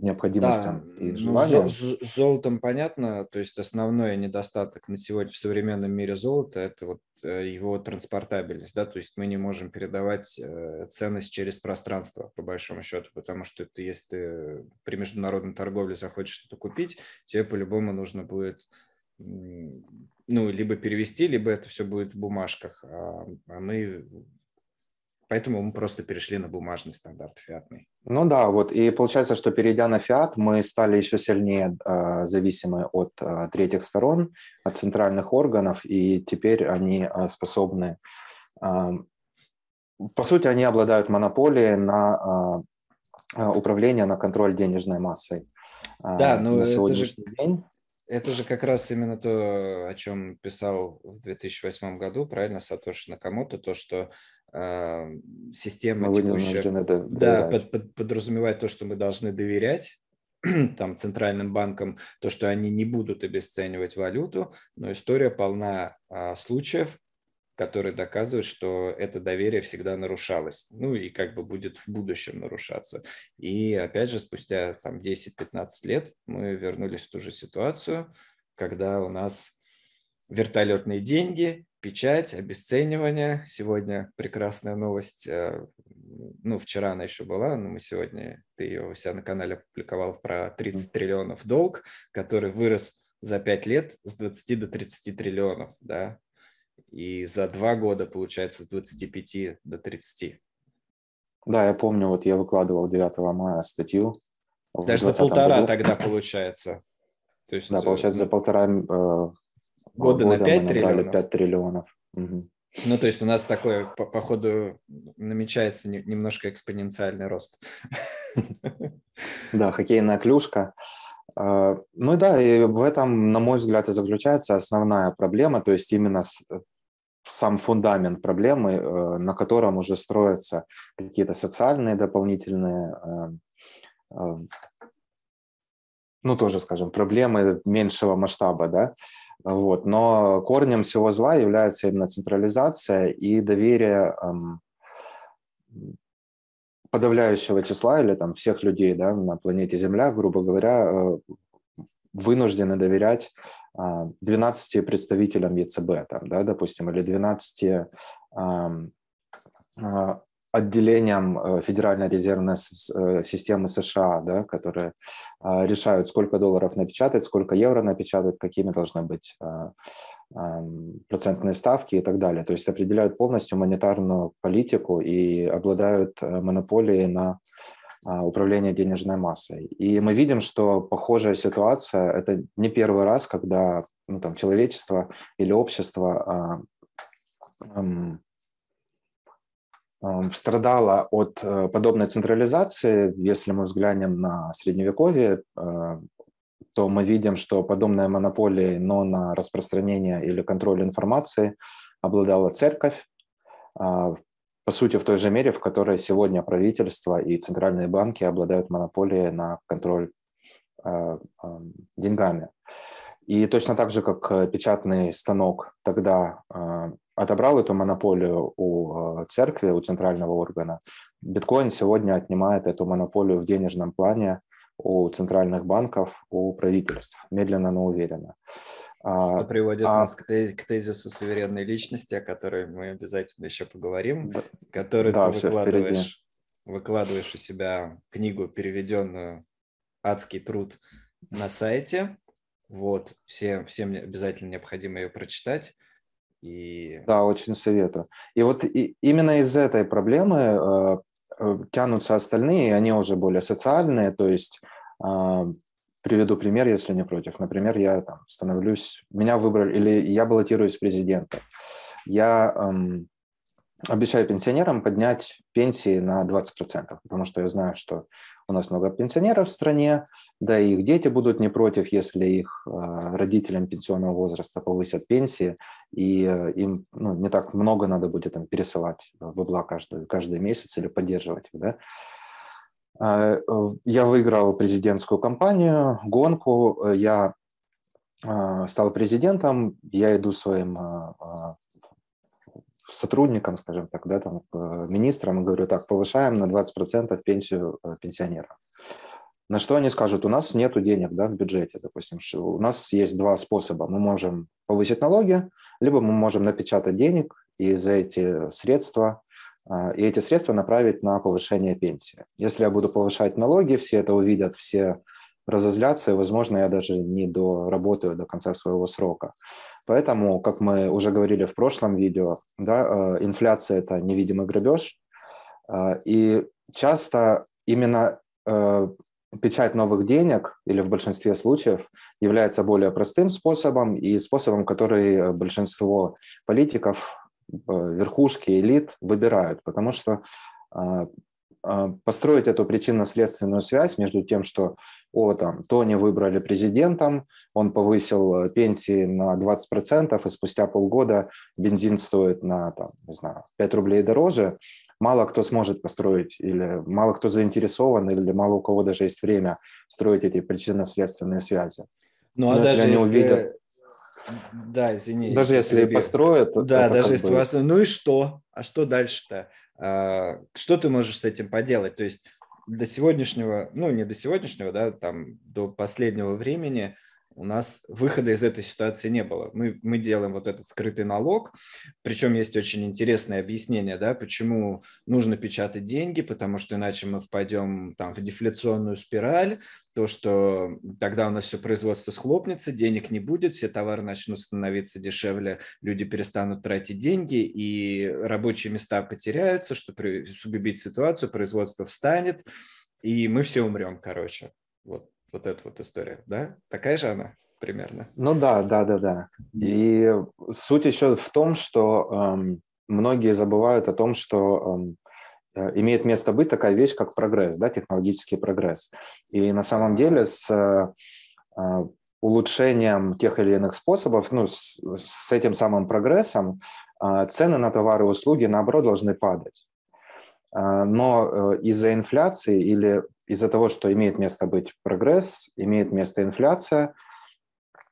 Speaker 2: необходимостям да, и ну, желаниям.
Speaker 1: С золотом понятно, то есть основной недостаток на сегодня в современном мире золота – это вот э, его транспортабельность, да, то есть мы не можем передавать э, ценность через пространство, по большому счету, потому что это если ты при международной торговле захочешь что-то купить, тебе по-любому нужно будет ну, либо перевести, либо это все будет в бумажках. А, а мы Поэтому мы просто перешли на бумажный стандарт фиатный.
Speaker 2: Ну да, вот и получается, что перейдя на фиат, мы стали еще сильнее э, зависимы от э, третьих сторон, от центральных органов, и теперь они э, способны, э, по сути, они обладают монополией на управление, на контроль денежной массой.
Speaker 1: Да, но на сегодняшний это же... день это же как раз именно то, о чем писал в 2008 году, правильно, Сатоши Накамото, то, что э, система мы текущая, да, под, под, подразумевает то, что мы должны доверять там, центральным банкам, то, что они не будут обесценивать валюту, но история полна э, случаев, которые доказывают, что это доверие всегда нарушалось, ну и как бы будет в будущем нарушаться. И опять же, спустя там 10-15 лет мы вернулись в ту же ситуацию, когда у нас вертолетные деньги, печать, обесценивание. Сегодня прекрасная новость, э, ну, вчера она еще была, но мы сегодня, ты ее у себя на канале опубликовал про 30 триллионов долг, который вырос за 5 лет с 20 до 30 триллионов, да, и за два года, получается, с 25 до 30.
Speaker 2: Да, я помню, вот я выкладывал 9 мая статью.
Speaker 1: Даже за полтора году. тогда получается.
Speaker 2: То есть, да, получается, за полтора э, года,
Speaker 1: года на 5 триллионов.
Speaker 2: 5 триллионов. Угу.
Speaker 1: Ну, то есть у нас такой, по, по ходу, намечается не, немножко экспоненциальный рост.
Speaker 2: Да, хоккейная клюшка. А, ну да, и в этом, на мой взгляд, и заключается основная проблема, то есть именно сам фундамент проблемы, э, на котором уже строятся какие-то социальные дополнительные, э, э, ну тоже, скажем, проблемы меньшего масштаба, да, вот. Но корнем всего зла является именно централизация и доверие эм, подавляющего числа или там всех людей да, на планете Земля, грубо говоря, вынуждены доверять 12 а, представителям ЕЦБ, там, да, допустим, или 12 а, отделениям э, Федеральной резервной э, системы США, да, которые а, решают, сколько долларов напечатать, сколько евро напечатать, какими должны быть процентные ставки и так далее. То есть определяют полностью монетарную политику и обладают э, монополией на управления денежной массой. И мы видим, что похожая ситуация – это не первый раз, когда ну, там, человечество или общество а, а, страдало от э, подобной централизации. Если мы взглянем на Средневековье, а, то мы видим, что подобная монополия, но на распространение или контроль информации обладала церковь, а, по сути, в той же мере, в которой сегодня правительство и центральные банки обладают монополией на контроль э, э, деньгами. И точно так же, как печатный станок тогда э, отобрал эту монополию у церкви, у центрального органа, биткоин сегодня отнимает эту монополию в денежном плане у центральных банков, у правительств, медленно, но уверенно.
Speaker 1: Что приводит а, нас к, тезису суверенной личности, о которой мы обязательно еще поговорим, да, который да, ты выкладываешь, выкладываешь у себя книгу, переведенную «Адский труд» на сайте. Вот, всем, всем обязательно необходимо ее прочитать. И...
Speaker 2: Да, очень советую. И вот и, именно из этой проблемы э, э, тянутся остальные, они уже более социальные, то есть э, приведу пример, если не против. Например, я там становлюсь, меня выбрали, или я баллотируюсь в президента. Я эм, обещаю пенсионерам поднять пенсии на 20%, потому что я знаю, что у нас много пенсионеров в стране, да и их дети будут не против, если их э, родителям пенсионного возраста повысят пенсии, и э, им ну, не так много надо будет им пересылать бабла каждый, каждый месяц или поддерживать их. Да? Э, я выиграл президентскую кампанию, гонку, я стал президентом, я иду своим сотрудникам, скажем так, да, там, министрам и говорю, так, повышаем на 20% пенсию э, пенсионерам. На что они скажут, у нас нет денег да, в бюджете, допустим, у нас есть два способа. Мы можем повысить налоги, либо мы можем напечатать денег и за эти средства э, и эти средства направить на повышение пенсии. Если я буду повышать налоги, все это увидят, все разозлятся, и, возможно, я даже не доработаю до конца своего срока. Поэтому, как мы уже говорили в прошлом видео, да, э, инфляция – это невидимый грабеж, э, и часто именно э, печать новых денег или в большинстве случаев является более простым способом и способом, который большинство политиков, верхушки, элит выбирают, потому что а, построить эту причинно-следственную связь между тем, что о, там, Тони выбрали президентом, он повысил э, пенсии на 20%, и спустя полгода бензин стоит на там, не знаю, 5 рублей дороже, мало кто сможет построить, или мало кто заинтересован, или мало у кого даже есть время строить эти причинно-следственные связи.
Speaker 1: Ну, а даже если они увидят... Да, извини.
Speaker 2: Даже если перебью. построят...
Speaker 1: Да, даже если бы... вас... Ну и что? А что дальше-то? А, что ты можешь с этим поделать? То есть до сегодняшнего, ну не до сегодняшнего, да, там до последнего времени у нас выхода из этой ситуации не было. Мы, мы делаем вот этот скрытый налог, причем есть очень интересное объяснение, да, почему нужно печатать деньги, потому что иначе мы впадем там в дефляционную спираль, то, что тогда у нас все производство схлопнется, денег не будет, все товары начнут становиться дешевле, люди перестанут тратить деньги, и рабочие места потеряются, чтобы усугубить ситуацию, производство встанет, и мы все умрем, короче. Вот вот эта вот история, да? Такая же она примерно?
Speaker 2: Ну да, да, да, да. И суть еще в том, что эм, многие забывают о том, что эм, э, имеет место быть такая вещь, как прогресс, да, технологический прогресс. И на самом деле с э, улучшением тех или иных способов, ну, с, с этим самым прогрессом, э, цены на товары и услуги, наоборот, должны падать. Э, но э, из-за инфляции или из-за того, что имеет место быть прогресс, имеет место инфляция,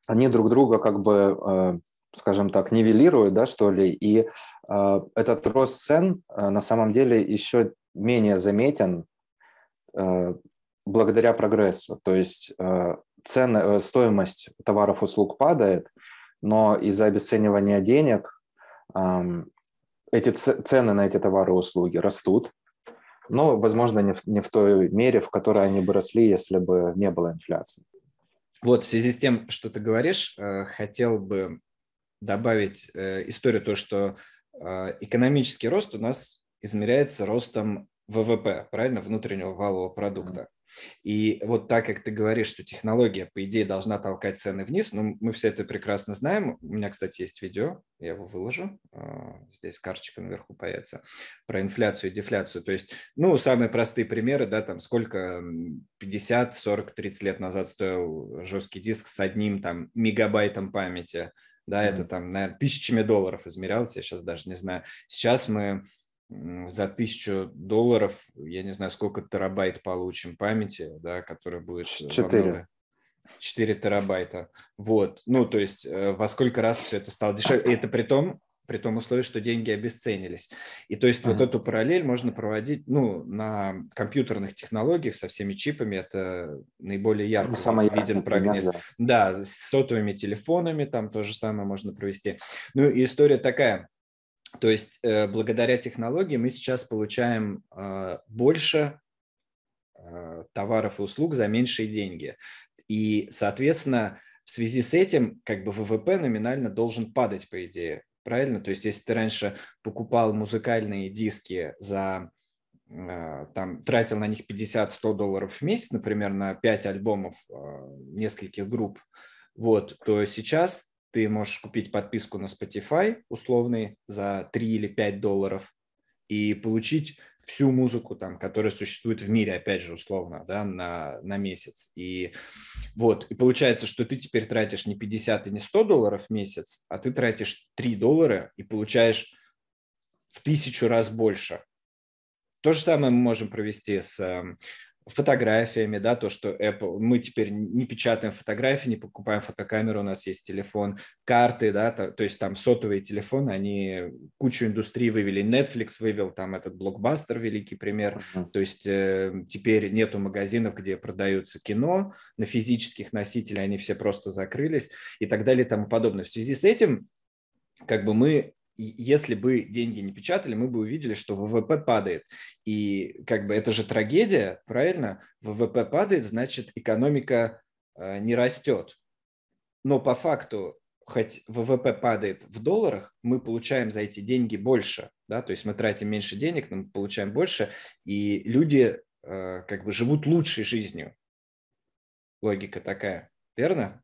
Speaker 2: они друг друга как бы, э, скажем так, нивелируют, да, что ли, и э, этот рост цен э, на самом деле еще менее заметен благодаря прогрессу. То есть цены, стоимость товаров и услуг падает, но из-за обесценивания денег эм, эти цены на эти товары и услуги растут, но, возможно, не в, не в той мере, в которой они бы росли, если бы не было инфляции.
Speaker 1: Вот, в связи с тем, что ты говоришь, э, хотел бы добавить э, историю, то, что э, экономический рост у нас измеряется ростом ВВП, правильно, внутреннего валового продукта. И вот так как ты говоришь, что технология, по идее, должна толкать цены вниз, ну, мы все это прекрасно знаем. У меня, кстати, есть видео, я его выложу, а, здесь карточка наверху появится, про инфляцию и дефляцию. То есть, ну, самые простые примеры, да, там, сколько 50, 40, 30 лет назад стоил жесткий диск с одним там мегабайтом памяти, да, mm-hmm. это там, наверное, тысячами долларов измерялось, я сейчас даже не знаю. Сейчас мы за тысячу долларов, я не знаю, сколько терабайт получим памяти, да, которая будет...
Speaker 2: Четыре.
Speaker 1: 4 терабайта. Вот. Ну, то есть э, во сколько раз все это стало дешевле. И это при том, при том условии, что деньги обесценились. И то есть uh-huh. вот эту параллель можно проводить ну, на компьютерных технологиях со всеми чипами. Это наиболее ярко ну,
Speaker 2: самый
Speaker 1: виден прогресс. Да. да, с сотовыми телефонами там то же самое можно провести. Ну и история такая. То есть э, благодаря технологии мы сейчас получаем э, больше э, товаров и услуг за меньшие деньги. И, соответственно, в связи с этим как бы ВВП номинально должен падать, по идее. правильно? То есть если ты раньше покупал музыкальные диски за там тратил на них 50-100 долларов в месяц, например, на 5 альбомов нескольких групп, вот, то сейчас ты можешь купить подписку на Spotify условный за 3 или 5 долларов и получить всю музыку, там, которая существует в мире, опять же, условно, да, на, на месяц. И вот, и получается, что ты теперь тратишь не 50 и не 100 долларов в месяц, а ты тратишь 3 доллара и получаешь в тысячу раз больше. То же самое мы можем провести с эм, фотографиями, да, то, что Apple, мы теперь не печатаем фотографии, не покупаем фотокамеру, у нас есть телефон, карты, да, то, то есть там сотовые телефоны, они кучу индустрии вывели, Netflix вывел там этот блокбастер, великий пример, uh-huh. то есть э, теперь нету магазинов, где продаются кино, на физических носителях они все просто закрылись и так далее и тому подобное. В связи с этим как бы мы если бы деньги не печатали, мы бы увидели, что ВВП падает. И как бы это же трагедия, правильно? ВВП падает, значит, экономика э, не растет. Но по факту, хоть ВВП падает в долларах, мы получаем за эти деньги больше. Да? То есть мы тратим меньше денег, но мы получаем больше, и люди э, как бы живут лучшей жизнью. Логика такая, верно?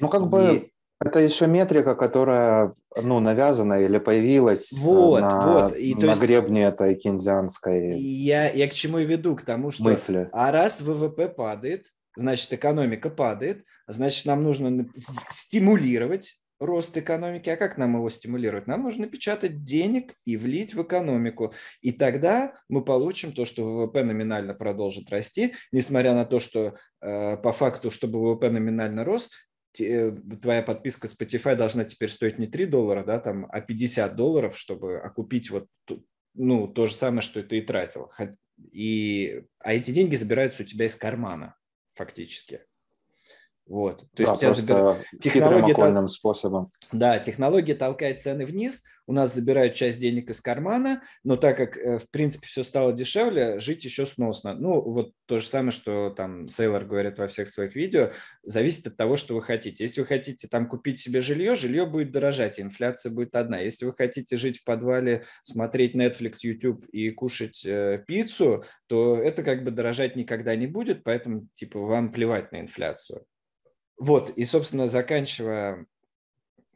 Speaker 2: Ну, как бы это еще метрика, которая ну, навязана или появилась
Speaker 1: э, вот, на, вот.
Speaker 2: И, на есть, гребне этой кинзианской
Speaker 1: я, я к чему и веду? К тому, что
Speaker 2: мысли.
Speaker 1: а раз ВВП падает, значит, экономика падает, значит, нам нужно стимулировать рост экономики. А как нам его стимулировать? Нам нужно печатать денег и влить в экономику. И тогда мы получим то, что ВВП номинально продолжит расти, несмотря на то, что э, по факту, чтобы ВВП номинально рос, твоя подписка Spotify должна теперь стоить не 3 доллара, да, там, а 50 долларов, чтобы окупить вот ну, то же самое, что ты и тратил. И, а эти деньги забираются у тебя из кармана, фактически. Вот.
Speaker 2: То да, есть просто забир... технология тол... способом.
Speaker 1: Да, технология толкает цены вниз, у нас забирают часть денег из кармана, но так как, э, в принципе, все стало дешевле, жить еще сносно. Ну, вот то же самое, что там Сейлор говорит во всех своих видео, зависит от того, что вы хотите. Если вы хотите там купить себе жилье, жилье будет дорожать, инфляция будет одна. Если вы хотите жить в подвале, смотреть Netflix, YouTube и кушать э, пиццу, то это как бы дорожать никогда не будет, поэтому, типа, вам плевать на инфляцию. Вот, и, собственно, заканчивая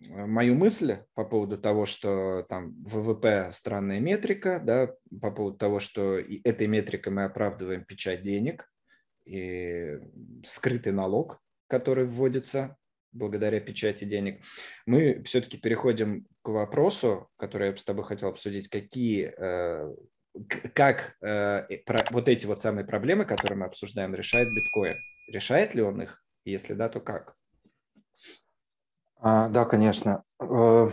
Speaker 1: э, мою мысль по поводу того, что там ВВП странная метрика, да, по поводу того, что этой метрикой мы оправдываем печать денег и скрытый налог, который вводится благодаря печати денег, мы все-таки переходим к вопросу, который я с тобой хотел обсудить, какие, э, как э, вот эти вот самые проблемы, которые мы обсуждаем, решает биткоин. Решает ли он их? Если да, то как?
Speaker 2: А, да, конечно. Э,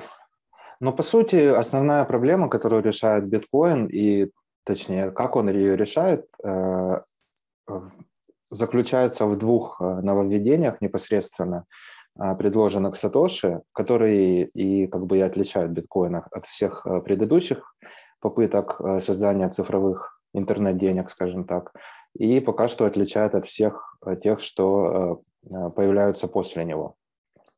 Speaker 2: но по сути основная проблема, которую решает биткоин, и точнее, как он ее решает, э, заключается в двух э, нововведениях непосредственно, предложенных Сатоши, которые и как бы и отличают биткоин от всех предыдущих попыток создания цифровых интернет-денег, скажем так, и пока что отличает от всех тех, что появляются после него.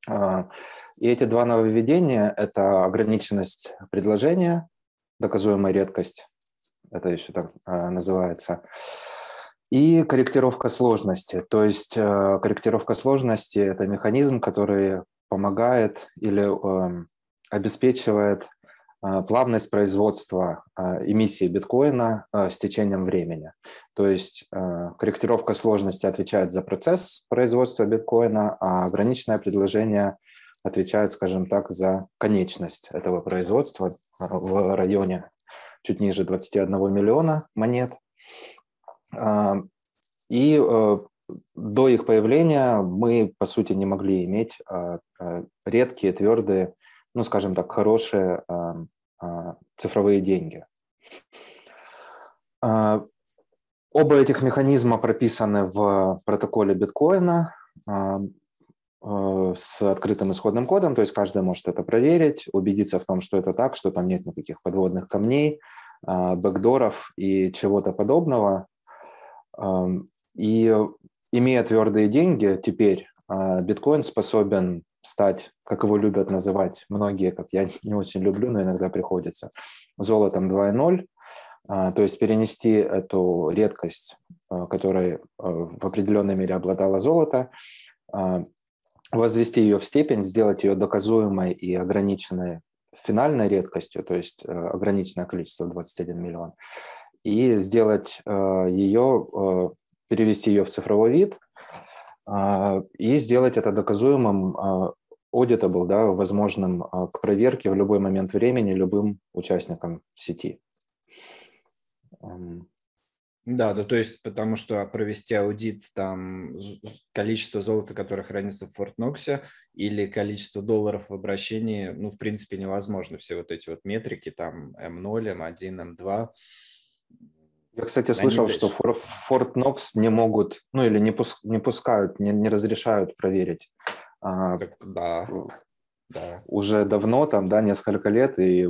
Speaker 2: А, и эти два нововведения – это ограниченность предложения, доказуемая редкость, это еще так э, называется, и корректировка сложности. То есть э, корректировка сложности – это механизм, который помогает или эм, обеспечивает плавность производства а, эмиссии биткоина а, с течением времени. То есть корректировка сложности отвечает за процесс производства биткоина, а ограниченное предложение отвечает, скажем так, за конечность этого производства в районе чуть ниже 21 миллиона монет. И до их появления мы, по сути, не могли иметь редкие, твердые, ну, скажем так, хорошие а, цифровые деньги. А, оба этих механизма прописаны в протоколе биткоина а, с открытым исходным кодом, то есть каждый может это проверить, убедиться в том, что это так, что там нет никаких подводных камней, бэкдоров и чего-то подобного. И имея твердые деньги, теперь биткоин способен стать как его любят называть многие, как я не очень люблю, но иногда приходится, золотом 2.0, а, то есть перенести эту редкость, а, которой в определенной мере обладала золото, возвести ее в степень, сделать ее доказуемой и ограниченной финальной редкостью, то есть ограниченное количество 21 миллион, и сделать ее, перевести ее в цифровой вид и сделать это доказуемым auditable, да, возможным а, к проверке в любой момент времени любым участникам сети.
Speaker 1: Да, да, то есть потому что провести аудит там количество золота, которое хранится в Форт Ноксе, или количество долларов в обращении, ну, в принципе, невозможно. Все вот эти вот метрики, там М0, М1, М2.
Speaker 2: Я, кстати, слышал, что Форт Нокс не могут, ну или не, пуск, не пускают, не, не разрешают проверить
Speaker 1: а, так, да,
Speaker 2: да. Уже давно, там, да, несколько лет, и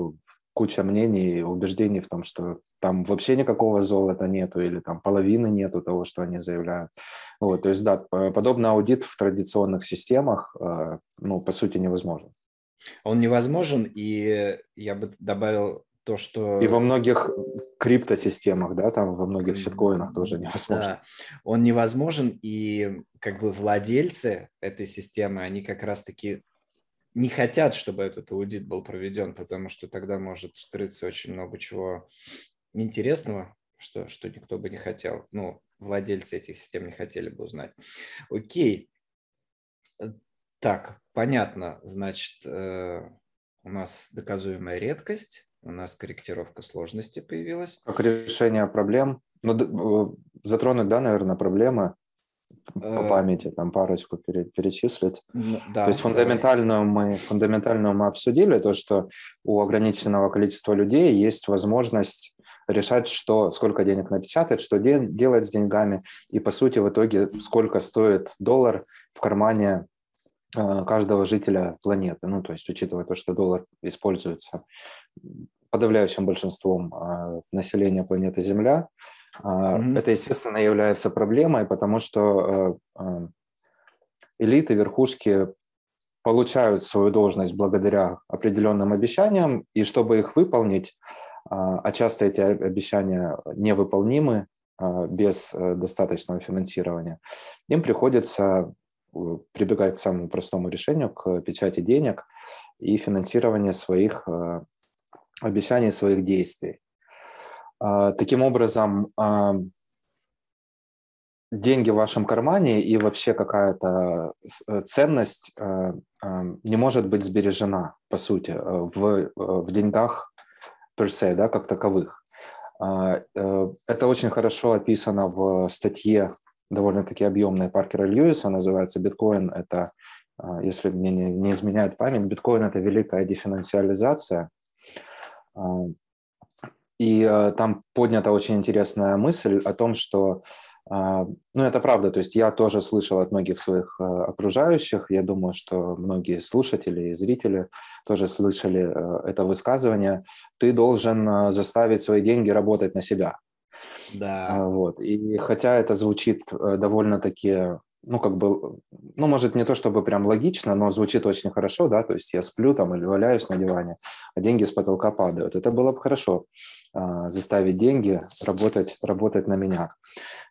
Speaker 2: куча мнений и убеждений в том, что там вообще никакого золота нету или там половины нету того, что они заявляют. Вот, то есть, да, подобный аудит в традиционных системах, а, ну, по сути, невозможен.
Speaker 1: Он невозможен, и я бы добавил то, что...
Speaker 2: И во многих криптосистемах, да, там во многих щиткоинах тоже невозможно. Да,
Speaker 1: он невозможен, и как бы владельцы этой системы, они как раз-таки не хотят, чтобы этот аудит был проведен, потому что тогда может вскрыться очень много чего интересного, что, что никто бы не хотел. Ну, владельцы этих систем не хотели бы узнать. Окей. Так, понятно. Значит, э, у нас доказуемая редкость у нас корректировка сложности появилась.
Speaker 2: Как решение проблем? Ну, затронуть, да, наверное, проблемы по э, памяти, там парочку перечислить. Да, то есть фундаментальную мы, фундаментальную мы обсудили, то, что у ограниченного количества людей есть возможность решать, что, сколько денег напечатать, что де, делать с деньгами, и, по сути, в итоге, сколько стоит доллар в кармане каждого жителя планеты. Ну, то есть, учитывая то, что доллар используется подавляющим большинством а, населения планеты Земля. Mm-hmm. Это, естественно, является проблемой, потому что а, элиты, верхушки получают свою должность благодаря определенным обещаниям, и чтобы их выполнить, а часто эти обещания невыполнимы без э, достаточного финансирования, им приходится э, прибегать к самому простому решению, к печати денег и финансированию своих обещаний своих действий. А, таким образом, а, деньги в вашем кармане и вообще какая-то э, ценность э, не может быть сбережена, по сути, э, в, в деньгах персе, да, как таковых. А, это очень хорошо описано в статье довольно-таки объемной Паркера Льюиса, называется «Биткоин – это, если мне не изменяет память, биткоин – это великая дефинансиализация». И э, там поднята очень интересная мысль о том, что, а, ну это правда, то есть я тоже слышал от многих своих окружающих, я думаю, что многие слушатели и зрители тоже слышали это высказывание, ты должен заставить свои деньги работать на себя.
Speaker 1: Да.
Speaker 2: Вот. И хотя это звучит довольно-таки ну, как бы, ну, может, не то чтобы прям логично, но звучит очень хорошо, да, то есть я сплю там или валяюсь на диване, а деньги с потолка падают. Это было бы хорошо, э, заставить деньги работать, работать на меня.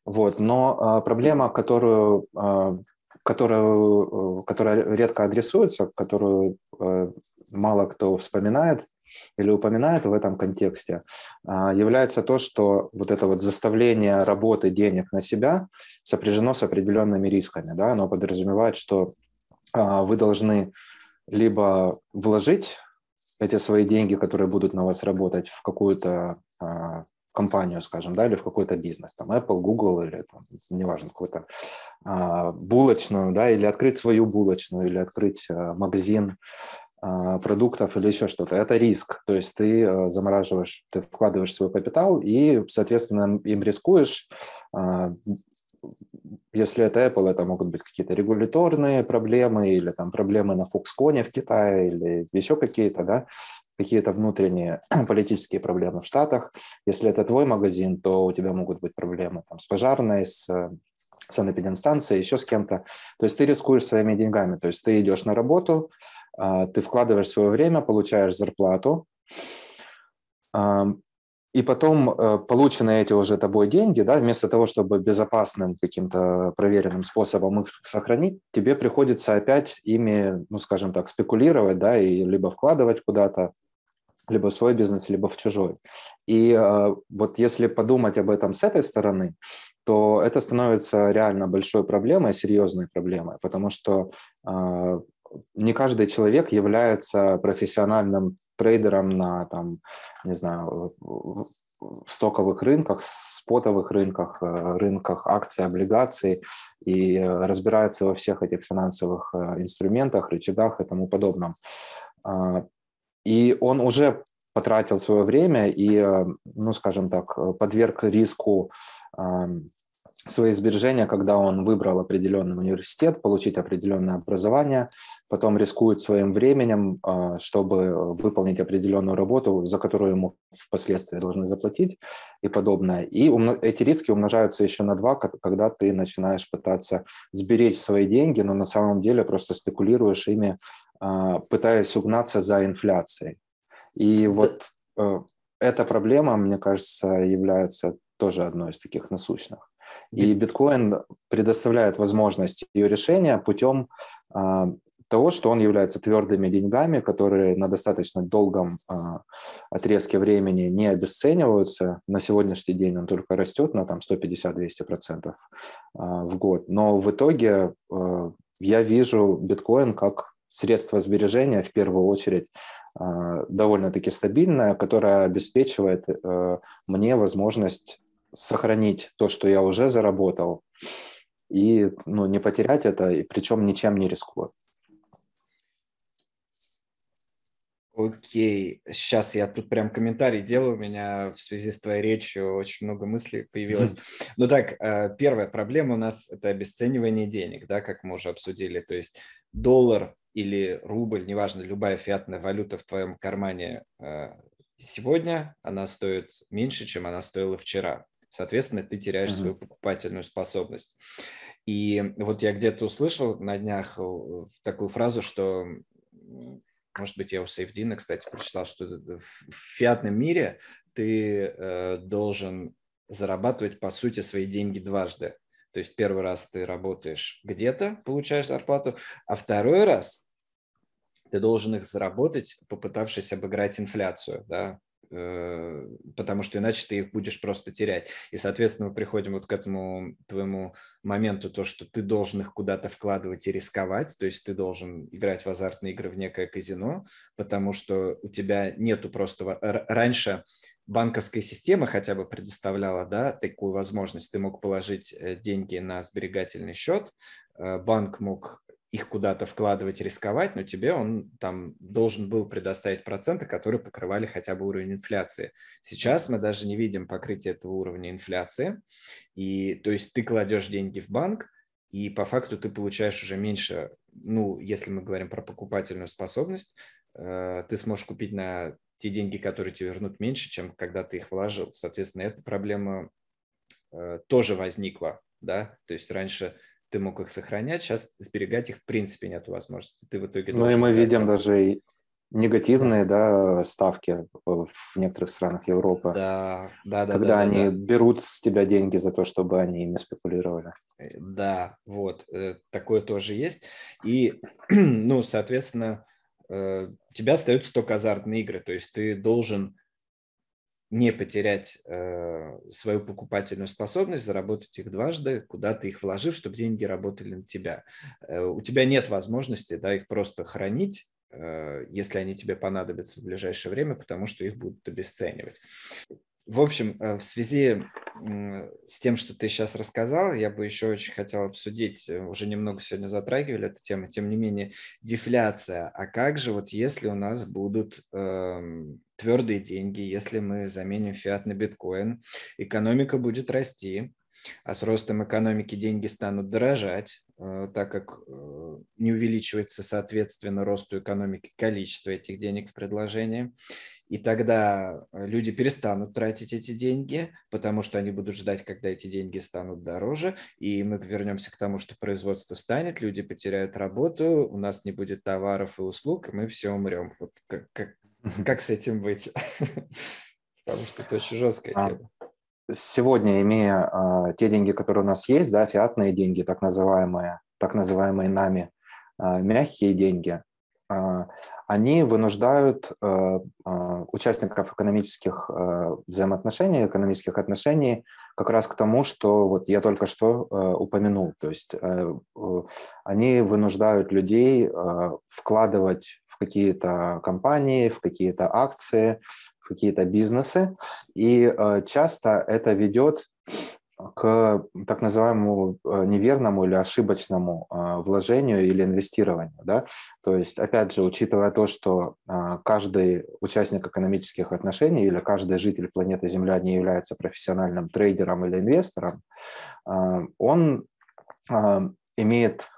Speaker 2: Вот, но э, проблема, которую, э, которую, которая редко адресуется, которую э, мало кто вспоминает, или упоминает в этом контексте, а, является то, что вот это вот заставление работы денег на себя сопряжено с определенными рисками. Да? Оно подразумевает, что а, вы должны либо вложить эти свои деньги, которые будут на вас работать, в какую-то а, компанию, скажем, да, или в какой-то бизнес, там Apple, Google или там, неважно, какую-то а, булочную, да, или открыть свою булочную, или открыть а, магазин, продуктов или еще что-то. Это риск. То есть ты э, замораживаешь, ты вкладываешь свой капитал и, соответственно, им рискуешь. А, если это Apple, это могут быть какие-то регуляторные проблемы или там проблемы на Foxconn в Китае или еще какие-то, да, какие-то внутренние политические проблемы в Штатах. Если это твой магазин, то у тебя могут быть проблемы там, с пожарной, с санэпидемстанцией, еще с кем-то. То есть ты рискуешь своими деньгами. То есть ты идешь на работу, а, ты вкладываешь свое время, получаешь зарплату, и потом э, полученные эти уже тобой деньги, да, вместо того, чтобы безопасным каким-то проверенным способом их сохранить, тебе приходится опять ими, ну, скажем так, спекулировать, да, и либо вкладывать куда-то, либо в свой бизнес, либо в чужой. И э, вот если подумать об этом с этой стороны, то это становится реально большой проблемой, серьезной проблемой, потому что э, не каждый человек является профессиональным трейдером на, там, не знаю, стоковых рынках, спотовых рынках, э, рынках акций, облигаций и разбирается во всех этих финансовых э, инструментах, рычагах и тому подобном. И он уже потратил свое время и, э, ну, скажем так, подверг риску свои сбережения, когда он выбрал определенный университет, получить определенное образование, потом рискует своим временем, чтобы выполнить определенную работу, за которую ему впоследствии должны заплатить и подобное. И эти риски умножаются еще на два, когда ты начинаешь пытаться сберечь свои деньги, но на самом деле просто спекулируешь ими, пытаясь угнаться за инфляцией. И вот э, эта проблема, мне кажется, является тоже одной из таких насущных. И биткоин предоставляет возможность ее решения путем а, того, что он является твердыми деньгами, которые на достаточно долгом а, отрезке времени не обесцениваются. На сегодняшний день он только растет на там 150-200% а, в год. Но в итоге а, я вижу биткоин как средство сбережения в первую очередь а, довольно-таки стабильное, которое обеспечивает а, мне возможность сохранить то, что я уже заработал, и ну, не потерять это, и причем ничем не рискуя.
Speaker 1: Окей, сейчас я тут прям комментарий делаю, у меня в связи с твоей речью очень много мыслей появилось. Ну так, э, первая проблема у нас – это обесценивание денег, да, как мы уже обсудили, то есть доллар или рубль, неважно, любая фиатная валюта в твоем кармане э, сегодня, она стоит меньше, чем она стоила вчера. Соответственно, ты теряешь mm-hmm. свою покупательную способность. И вот я где-то услышал на днях э, такую фразу, что, может быть, я у Сейфдина, кстати, прочитал, что в фиатном мире ты э, должен зарабатывать, по сути, свои деньги дважды. То есть первый раз ты работаешь где-то, получаешь зарплату, а второй раз ты должен их заработать, попытавшись обыграть инфляцию, да, Э, потому что иначе ты их будешь просто терять. И, соответственно, мы приходим вот к этому твоему моменту, то, что ты должен их куда-то вкладывать и рисковать, то есть ты должен играть в азартные игры в некое казино, потому что у тебя нету просто... Раньше банковская система хотя бы предоставляла да, такую возможность. Ты мог положить э, деньги на сберегательный счет, э, банк мог их куда-то вкладывать, рисковать, но тебе он там должен был предоставить проценты, которые покрывали хотя бы уровень инфляции. Сейчас мы даже не видим покрытия этого уровня инфляции. И то есть ты кладешь деньги в банк, и по факту ты получаешь уже меньше, ну, если мы говорим про покупательную способность, э, ты сможешь купить на те деньги, которые тебе вернут меньше, чем когда ты их вложил. Соответственно, эта проблема э, тоже возникла, да, то есть раньше ты мог их сохранять, сейчас сберегать их в принципе нет возможности. Ты в итоге...
Speaker 2: Ну и мы видим даже и негативные да, ставки в некоторых странах Европы.
Speaker 1: Да, да, да.
Speaker 2: Когда
Speaker 1: да,
Speaker 2: они
Speaker 1: да.
Speaker 2: берут с тебя деньги за то, чтобы они ими спекулировали.
Speaker 1: Э, да, вот, э, такое тоже есть. И, ну, соответственно, э, у тебя остаются только азартные игры, то есть ты должен не потерять э, свою покупательную способность, заработать их дважды, куда ты их вложив, чтобы деньги работали на тебя. Э, у тебя нет возможности да, их просто хранить, э, если они тебе понадобятся в ближайшее время, потому что их будут обесценивать. В общем, э, в связи с тем, что ты сейчас рассказал, я бы еще очень хотел обсудить, э, уже немного сегодня затрагивали эту тему, тем не менее, дефляция. А как же вот если у нас будут эм, твердые деньги, если мы заменим фиат на биткоин, экономика будет расти, а с ростом экономики деньги станут дорожать, э, так как не увеличивается, соответственно, росту экономики количество этих денег в предложении. И тогда э, люди перестанут тратить эти деньги, потому что они будут ждать, когда эти деньги станут дороже, и мы вернемся к тому, что производство станет, люди потеряют работу, у нас не будет товаров и услуг, и мы все умрем. Вот как, как, как с этим быть? Потому что это очень жесткая а, тема.
Speaker 2: Сегодня, имея э, те деньги, которые у нас есть, да, фиатные деньги, так называемые, так называемые нами э, мягкие деньги, они вынуждают э, э, участников экономических э, взаимоотношений, экономических отношений как раз к тому, что вот я только что упомянул. То есть они вынуждают людей вкладывать в какие-то компании, в какие-то акции, в какие-то бизнесы. И часто это ведет к так называемому э, неверному или ошибочному э, вложению или инвестированию. Да? То есть, опять же, учитывая то, что э, каждый участник экономических отношений или каждый житель планеты Земля не является профессиональным трейдером или инвестором, он имеет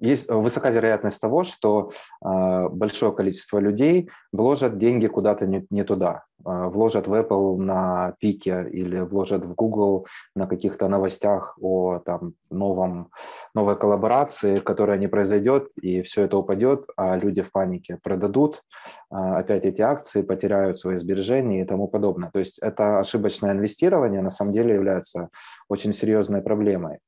Speaker 2: есть высока вероятность того, что э, большое количество людей вложат деньги куда-то не, туда, э, вложат в Apple на пике или вложат в Google на каких-то новостях о там, новом, новой коллаборации, которая не произойдет, и все это упадет, а люди в панике продадут опять эти акции, потеряют свои сбережения и тому подобное. То есть это ошибочное инвестирование на самом деле является очень серьезной проблемой.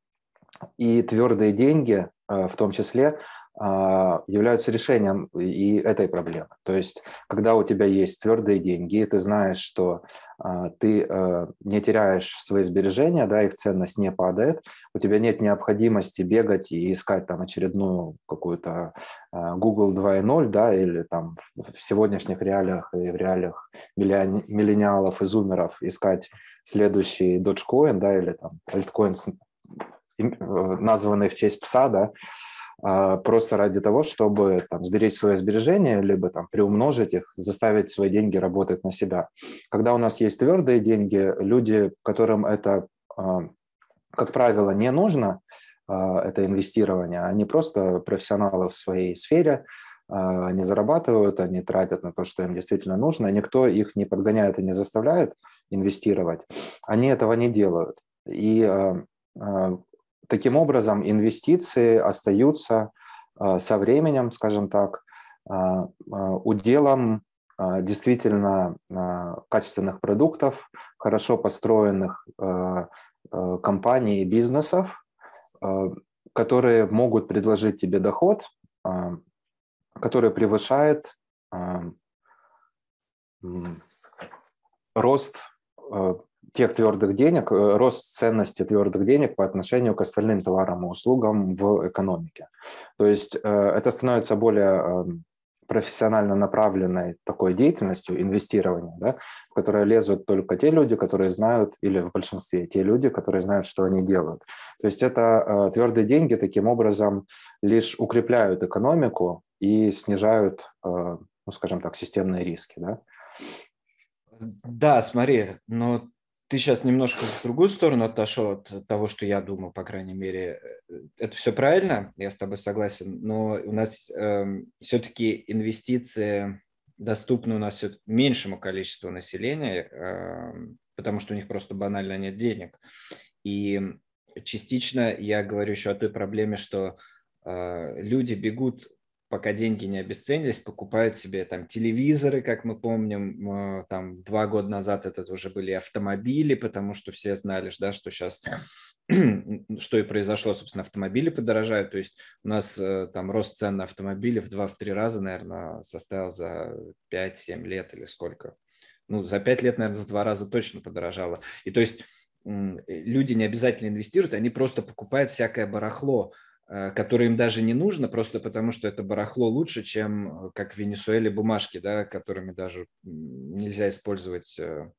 Speaker 2: И твердые деньги Э, в том числе а, являются решением и этой проблемы. То есть, когда у тебя есть твердые деньги, и ты знаешь, что а, ты э, не теряешь свои сбережения, да, их ценность не падает, у тебя нет необходимости бегать и искать там очередную какую-то Google 2.0, да, или там в сегодняшних реалиях и в реалиях миллениалов и зумеров искать следующий Dogecoin, да, или там альткоин названный в честь пса, да, а, просто ради того, чтобы там, сберечь свои сбережения, либо там, приумножить их, заставить свои деньги работать на себя. Когда у нас есть твердые деньги, люди, которым это, а, как правило, не нужно, а, это инвестирование, они просто профессионалы в своей сфере, они зарабатывают, они тратят на то, что им действительно нужно, никто их не подгоняет и не заставляет инвестировать, они этого не делают. И Таким образом, инвестиции остаются а, со временем, скажем так, а, а, уделом действительно качественных продуктов, хорошо построенных компаний и бизнесов, которые могут предложить тебе доход, который превышает рост тех твердых денег, э, рост ценности твердых денег по отношению к остальным товарам и услугам в экономике. То есть э, это становится более эм, профессионально направленной такой деятельностью, инвестирования, да, в которое лезут только те люди, которые знают, или в большинстве те люди, которые знают, что они делают. То есть это э, твердые деньги таким образом лишь укрепляют экономику и снижают, ну, скажем так, системные риски. Да?
Speaker 1: Да, смотри, но ты сейчас немножко в другую сторону отошел от того, что я думал, по крайней мере. Э, это все правильно, я с тобой согласен, но у нас э, эм, все-таки инвестиции доступны у нас все меньшему количеству населения, э, потому что у них просто банально нет денег. И частично я говорю еще о той проблеме, что э, люди бегут пока деньги не обесценились, покупают себе там телевизоры, как мы помним, там два года назад это уже были автомобили, потому что все знали, да, что сейчас, что и произошло, собственно, автомобили подорожают, то есть у нас э, там рост цен на автомобили в 2-3 раза, наверное, составил за 5-7 лет или сколько. Ну, за 5 лет, наверное, в два раза точно подорожало. И то есть люди не обязательно инвестируют, они просто покупают всякое барахло, Э, которое им даже не нужно, просто потому что это барахло лучше, чем э, как в Венесуэле бумажки, да, которыми даже нельзя использовать э,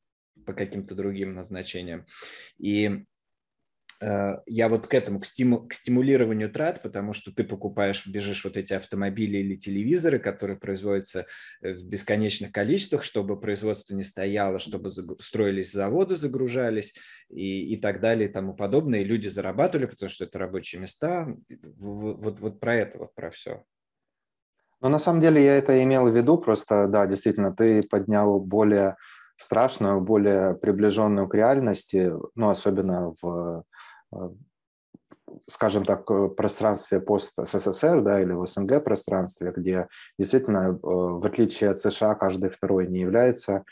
Speaker 1: по каким-то другим назначениям. И Э, я вот к этому, к, стиму, к стимулированию трат, потому что ты покупаешь, бежишь вот эти автомобили или телевизоры, которые производятся э, в бесконечных количествах, чтобы производство не стояло, чтобы строились заводы, загружались и, и так далее и тому подобное. И люди зарабатывали, потому что это рабочие места. Вот, вот про это, вот про все.
Speaker 2: Ну, на самом деле я это имел в виду, просто, да, действительно, ты поднял более страшную, более приближенную к реальности, ну, особенно в, э, скажем так, пространстве пост-СССР, да, или в СНГ пространстве, где действительно, э, в отличие от США, каждый второй не является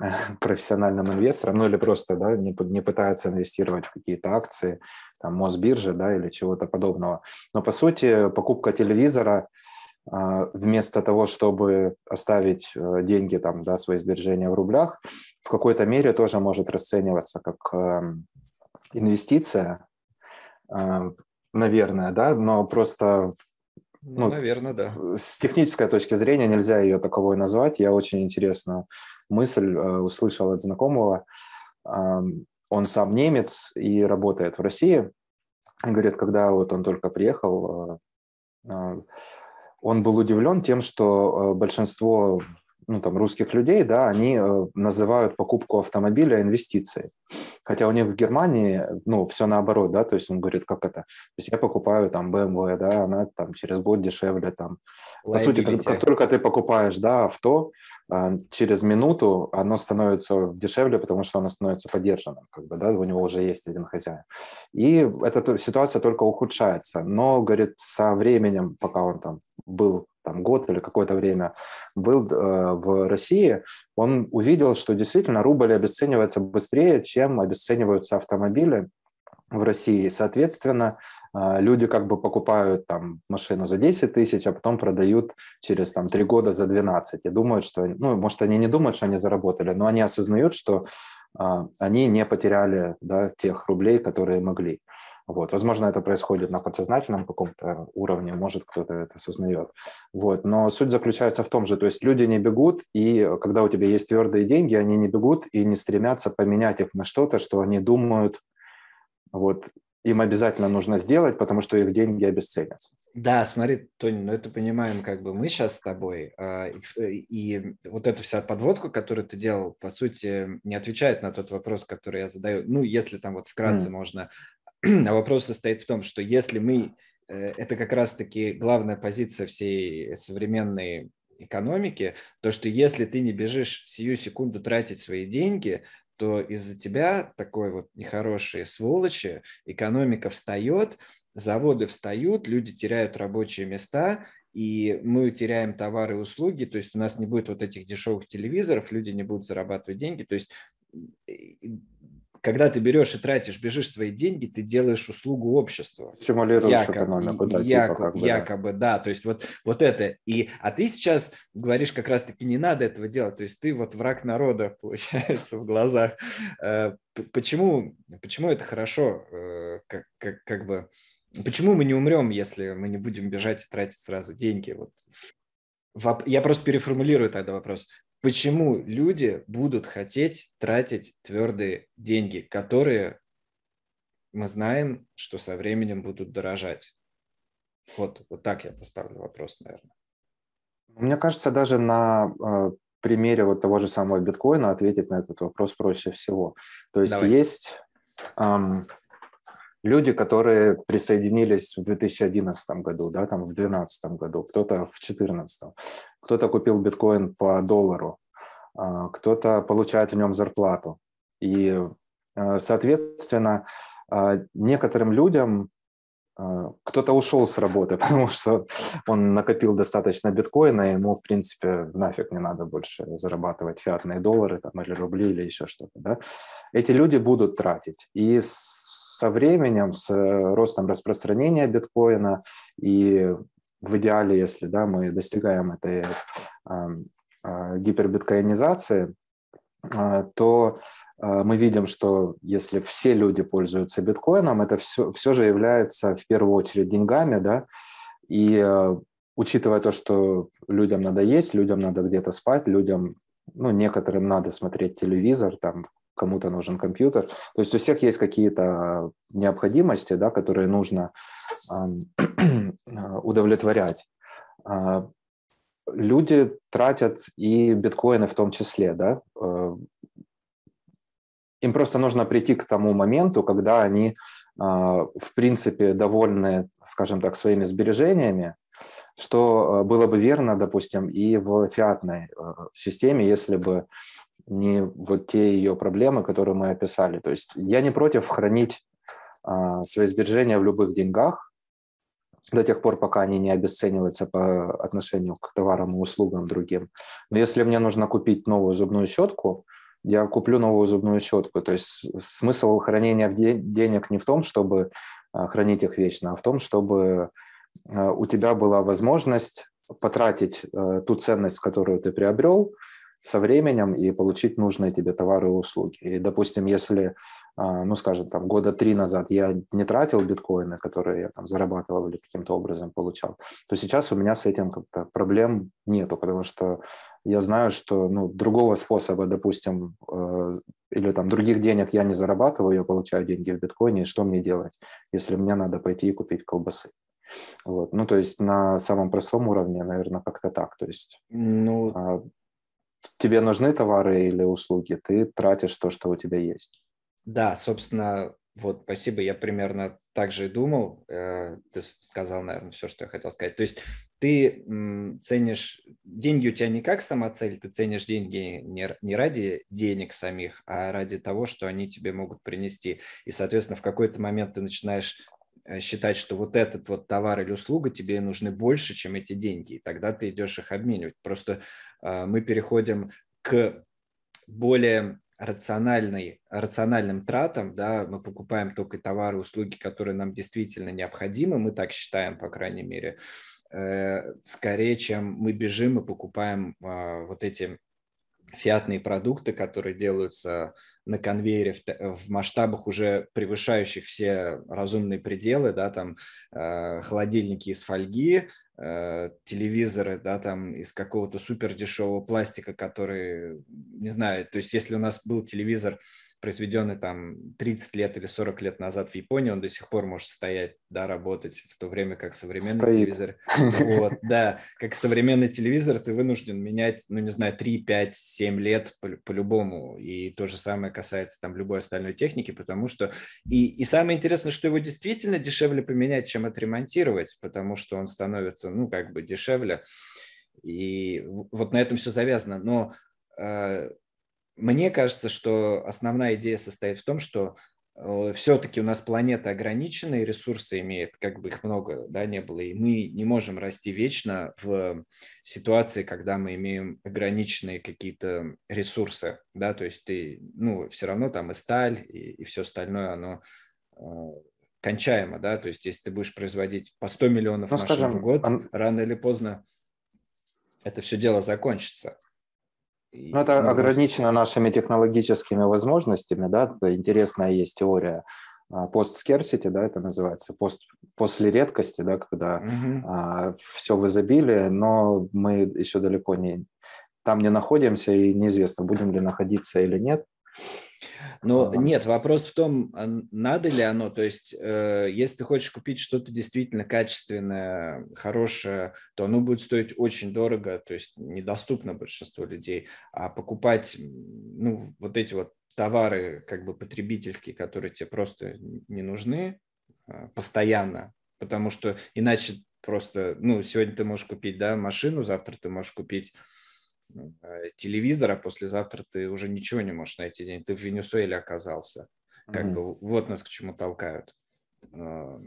Speaker 2: э, профессиональным инвестором, ну или просто да, не, не пытается инвестировать в какие-то акции, там, Мосбиржи да, или чего-то подобного. Но по сути покупка телевизора вместо того, чтобы оставить э, деньги, там, да, свои сбережения в рублях, в какой-то мере тоже может расцениваться как эм, инвестиция, э, наверное, да, но просто
Speaker 1: ну, ну, наверное, да.
Speaker 2: С технической точки зрения нельзя ее таковой назвать. Я очень интересную мысль э, услышал от знакомого. Он сам немец и работает в России. И говорит, когда вот он только приехал, он был удивлен тем, что э, большинство ну, там, русских людей, да, они э, называют покупку автомобиля инвестицией. Хотя у них в Германии, ну, все наоборот, да, то есть он говорит, как это? То есть я покупаю там BMW, да, она там через год дешевле там. По сути, как, как только ты покупаешь, да, авто, а, через минуту оно становится дешевле, потому что оно становится поддержанным, как бы, да, у него уже есть один хозяин. И эта ситуация только ухудшается. Но, говорит, со временем, пока он там был там, год или какое-то время был э, в России, он увидел, что действительно рубль обесценивается быстрее, чем обесцениваются автомобили в России. Соответственно, э, люди как бы покупают там машину за 10 тысяч, а потом продают через там 3 года за 12 и думают, что, ну, может, они не думают, что они заработали, но они осознают, что э, они не потеряли да, тех рублей, которые могли. Вот. Возможно, это происходит на подсознательном каком-то уровне, может, кто-то это осознает. Вот. Но суть заключается в том же, то есть люди не бегут, и когда у тебя есть твердые деньги, они не бегут и не стремятся поменять их на что-то, что они думают, вот, им обязательно нужно сделать, потому что их деньги обесценятся.
Speaker 1: Да, смотри, Тони, ну это понимаем как бы мы сейчас с тобой, э, и, и вот эту вся подводку, которую ты делал, по сути, не отвечает на тот вопрос, который я задаю. Ну, если там вот вкратце mm. можно а вопрос состоит в том, что если мы, э, это как раз-таки главная позиция всей современной экономики, то что если ты не бежишь сию секунду тратить свои деньги, то из-за тебя такой вот нехорошие сволочи, экономика встает, заводы встают, люди теряют рабочие места, и мы теряем товары и услуги, то есть у нас не будет вот этих дешевых телевизоров, люди не будут зарабатывать деньги, то есть когда ты берешь и тратишь, бежишь свои деньги, ты делаешь услугу обществу.
Speaker 2: Симулируешь якобы, экономику, да,
Speaker 1: якобы, типа как бы, якобы да. да. То есть вот, вот это. И, а ты сейчас говоришь как раз-таки не надо этого делать. То есть ты вот враг народа, получается, в глазах. Э, почему, почему это хорошо? Э, как, как, как бы, почему мы не умрем, если мы не будем бежать и тратить сразу деньги? Вот я просто переформулирую тогда вопрос почему люди будут хотеть тратить твердые деньги, которые мы знаем, что со временем будут дорожать. Вот, вот так я поставлю вопрос, наверное.
Speaker 2: Мне кажется, даже на э, примере вот того же самого биткоина ответить на этот вопрос проще всего. То есть Давай. есть эм, люди, которые присоединились в 2011 году, да, там в 2012 году, кто-то в 2014, кто-то купил биткоин по доллару, а, кто-то получает в нем зарплату. И, а, соответственно, а, некоторым людям кто-то ушел с работы, потому что он накопил достаточно биткоина, и ему, в принципе, нафиг не надо больше зарабатывать фиатные доллары там, или рубли или еще что-то. Да? Эти люди будут тратить. И со временем, с ростом распространения биткоина. И в идеале, если да, мы достигаем этой а, гипербиткоинизации, а, то мы видим, что если все люди пользуются биткоином, это все, все же является в первую очередь деньгами, да, и учитывая то, что людям надо есть, людям надо где-то спать, людям, ну, некоторым надо смотреть телевизор, там, кому-то нужен компьютер. То есть у всех есть какие-то необходимости, да, которые нужно удовлетворять люди тратят и биткоины в том числе, да, э, им просто нужно прийти к тому моменту, когда они, а, в принципе, довольны, скажем так, своими сбережениями, Что было бы верно, допустим, и в фиатной системе, если бы не вот те ее проблемы, которые мы описали. То есть я не против хранить а, свои сбережения в любых деньгах до тех пор, пока они не обесцениваются по отношению к товарам и услугам другим. Но если мне нужно купить новую зубную щетку, я куплю новую зубную щетку. То есть смысл хранения денег не в том, чтобы а, хранить их вечно, а в том, чтобы а, у тебя была возможность потратить ту ценность, которую ты приобрел, со временем и получить нужные тебе товары и услуги. И, допустим, если, а, ну, скажем, там, года три назад я не тратил биткоины, которые я там зарабатывал или каким-то образом получал, то сейчас у меня с этим как-то проблем нету, потому что я знаю, что, ну, другого способа, допустим, э, или там других денег я не зарабатываю, я получаю деньги в биткоине, и что мне делать, если мне надо пойти и купить колбасы? Вот. Ну, то есть на самом простом уровне, наверное, как-то так. То есть ну, а, тебе нужны товары или услуги, ты тратишь то, что у тебя есть.
Speaker 1: Да, собственно, вот, спасибо, я примерно так же и думал. Э, ты сказал, наверное, все, что я хотел сказать. То есть ты ценишь, деньги у тебя не как самоцель, ты ценишь деньги не, не ради денег самих, а ради того, что они тебе могут принести. И, соответственно, в какой-то момент ты начинаешь э, считать, что вот этот вот товар или услуга тебе нужны больше, чем эти деньги, и тогда ты идешь их обменивать. Просто мы переходим к более рациональной, рациональным тратам, да, мы покупаем только товары, услуги, которые нам действительно необходимы, мы так считаем, по крайней мере, э, скорее, чем мы бежим и покупаем а, вот эти фиатные продукты, которые делаются на конвейере в, в масштабах уже превышающих все разумные пределы, да, там э, холодильники из фольги, телевизоры, да, там из какого-то супер дешевого пластика, который, не знаю, то есть если у нас был телевизор произведенный там 30 лет или 40 лет назад в Японии, он до сих пор может стоять, да, работать, в то время как современный Стоит. телевизор. Вот, да, как современный телевизор ты вынужден менять, ну, не знаю, 3, 5, 7 лет по-любому. и то же самое касается там любой остальной техники, потому что... И, и самое интересное, что его действительно дешевле поменять, чем отремонтировать, потому что он становится, ну, как бы дешевле. И вот на этом все завязано. Но э, мне кажется, что основная идея состоит в том, что э, все-таки у нас планета ограниченные ресурсы имеет, как бы их много да, не было, и мы не можем расти вечно в ситуации, когда мы имеем ограниченные какие-то ресурсы, да, то есть ты, ну, все равно там и сталь, и, и все остальное, оно э, кончаемо, да, то есть если ты будешь производить по 100 миллионов ну, машин скажем, в год, он... рано или поздно это все дело закончится.
Speaker 2: Ну, это ну, ограничено нашими технологическими возможностями, да, интересная есть теория пост-скерсити, да, это называется, пост, после редкости, да, когда угу. а, все в изобилии, но мы еще далеко не там не находимся, и неизвестно, будем ли находиться или нет.
Speaker 1: Но а, нет, вопрос в том, а надо ли оно. То есть, э, если ты хочешь купить что-то действительно качественное, хорошее, то оно будет стоить очень дорого, то есть недоступно большинству людей. А покупать, ну, вот эти вот товары как бы потребительские, которые тебе просто не нужны э, постоянно, потому что иначе просто, ну, сегодня ты можешь купить, да, машину, завтра ты можешь купить телевизора, послезавтра ты уже ничего не можешь найти день. Ты в Венесуэле оказался. Как mm-hmm. бы вот нас к чему толкают. Э,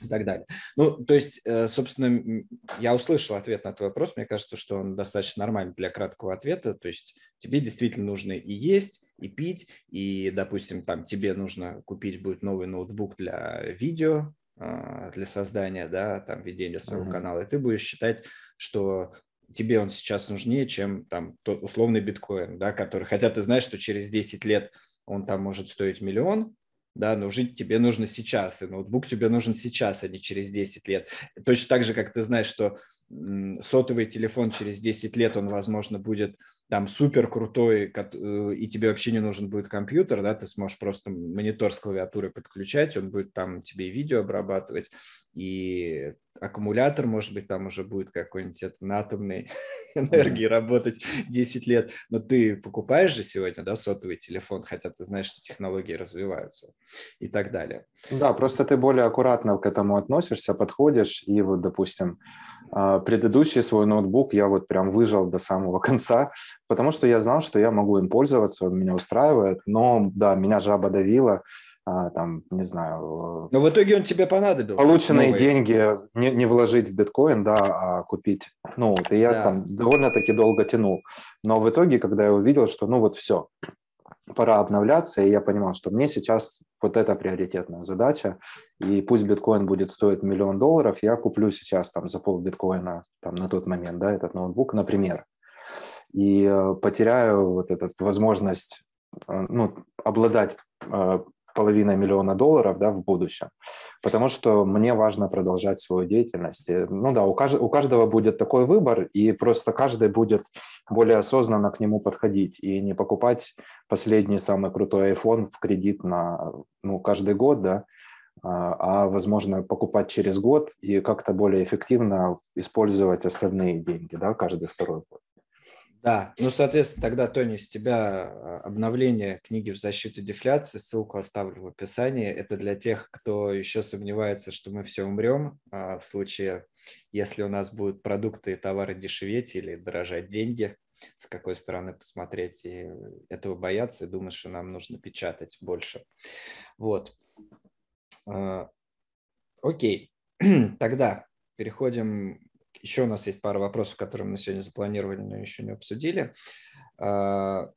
Speaker 1: и так далее. Ну, то есть, э, собственно, я услышал ответ на твой вопрос. Мне кажется, что он достаточно нормальный для краткого ответа. То есть тебе действительно нужно и есть, и пить, и, допустим, там тебе нужно купить будет новый ноутбук для видео, для создания, да, там, ведения своего uh-huh. канала, и ты будешь считать, что тебе он сейчас нужнее, чем там тот условный биткоин, да, который, хотя ты знаешь, что через 10 лет он там может стоить миллион, да, но жить тебе нужно сейчас, и ноутбук тебе нужен сейчас, а не через 10 лет. Точно так же, как ты знаешь, что сотовый телефон через 10 лет, он, возможно, будет там супер крутой, э, и тебе вообще не нужен будет компьютер, да, ты сможешь просто монитор с клавиатурой подключать, он будет там тебе видео обрабатывать, и аккумулятор, может быть, там уже будет какой-нибудь это, на атомной энергии работать 10 лет, но ты покупаешь же сегодня, да, сотовый телефон, хотя ты знаешь, что технологии развиваются и так далее.
Speaker 2: Да, просто ты более аккуратно к этому относишься, подходишь, и вот, допустим, а, предыдущий свой ноутбук я вот прям выжил до самого конца, потому что я знал, что я могу им пользоваться, он меня устраивает, но да, меня жаба давила, там, не знаю...
Speaker 1: Но в итоге он тебе понадобился.
Speaker 2: Полученные новый. деньги не, не вложить в биткоин, да, а купить Ну, И я да. там довольно-таки долго тянул. Но в итоге, когда я увидел, что ну вот все, пора обновляться, и я понимал, что мне сейчас вот это приоритетная задача, и пусть биткоин будет стоить миллион долларов, я куплю сейчас там за пол биткоина там на тот момент, да, этот ноутбук, например, и э, потеряю вот эту возможность э, ну, обладать половиной миллиона долларов да, в будущем, потому что мне важно продолжать свою деятельность. И, ну да, у, кажд- у каждого будет такой выбор, и просто каждый будет более осознанно к нему подходить и не покупать последний самый крутой iPhone в кредит на ну, каждый год, да, а, а возможно покупать через год и как-то более эффективно использовать остальные деньги, да, каждый второй год.
Speaker 1: Да, ну, соответственно, тогда, Тони, с тебя а, обновление книги в защиту дефляции, ссылку оставлю в описании. Это для тех, кто еще сомневается, что мы все умрем а, в случае, если у нас будут продукты и товары дешеветь или дорожать деньги, с какой стороны посмотреть, и этого бояться, и думать, что нам нужно печатать больше. Вот. А, окей, тогда переходим еще у нас есть пара вопросов, которые мы сегодня запланировали, но еще не обсудили. А,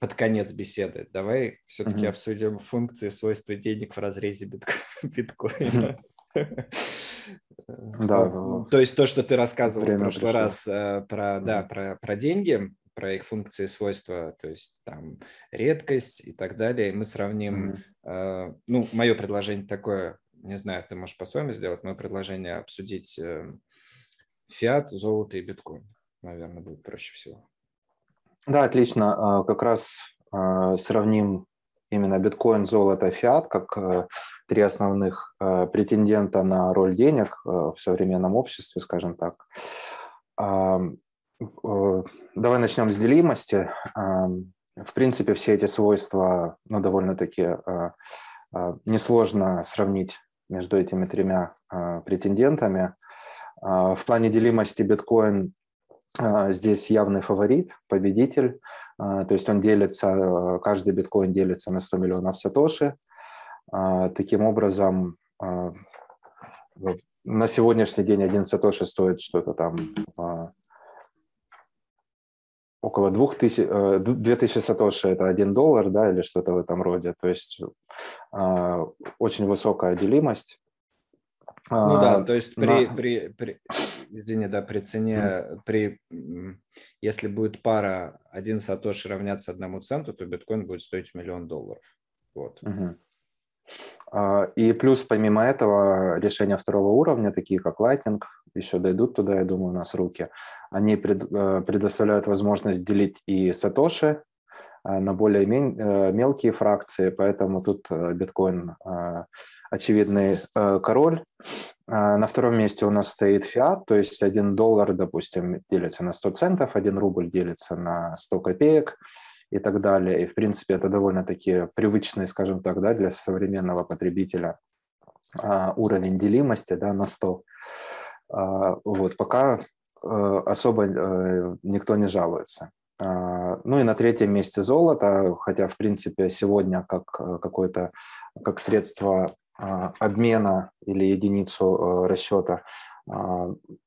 Speaker 1: под конец беседы давай все-таки mm-hmm. обсудим функции, свойства денег в разрезе биткоина. Да. То есть то, что ты рассказывал в прошлый раз э, про, да, про, про деньги, про их функции свойства, то есть там редкость и так далее. Мы сравним, mm-hmm. ну, мое предложение такое, не знаю, ты можешь по-своему сделать, мое предложение обсудить э, фиат, золото и биткоин, наверное, будет проще всего.
Speaker 2: Да, отлично. А, как раз а, сравним именно биткоин, золото, фиат как э, три основных э, претендента на роль денег в современном обществе, скажем так. Давай начнем с делимости. В принципе, все эти свойства ну, довольно-таки несложно сравнить между этими тремя а, претендентами. А, в плане делимости биткоин а, здесь явный фаворит, победитель. То есть он делится, каждый биткоин делится на 100 миллионов сатоши. Таким образом, на сегодняшний день один сатоши стоит что-то там около 2000, 2000 сатоши это 1 доллар, да, или что-то в этом роде. То есть э, очень высокая делимость.
Speaker 1: Ну а, да, то есть при, на... при, при, извини, да, при цене, при, если будет пара 1 сатоши равняться одному центу, то биткоин будет стоить миллион долларов. Вот.
Speaker 2: Mm-hmm. И плюс помимо этого решения второго уровня, такие как Lightning, еще дойдут туда, я думаю, у нас руки, они э, предоставляют возможность делить и сатоши э, на более э, мелкие фракции, поэтому тут биткоин очевидный король. На втором месте у нас стоит фиат, то есть один доллар, допустим, делится на 100 центов, один рубль делится на 100 копеек и так далее. И, в принципе, это довольно-таки привычный, скажем так, да, для современного потребителя уровень делимости да, на 100. А, вот, пока э, особо э, никто не жалуется. А, ну и на третьем месте золото, хотя, в принципе, сегодня как э, какое-то как средство а, обмена или единицу расчета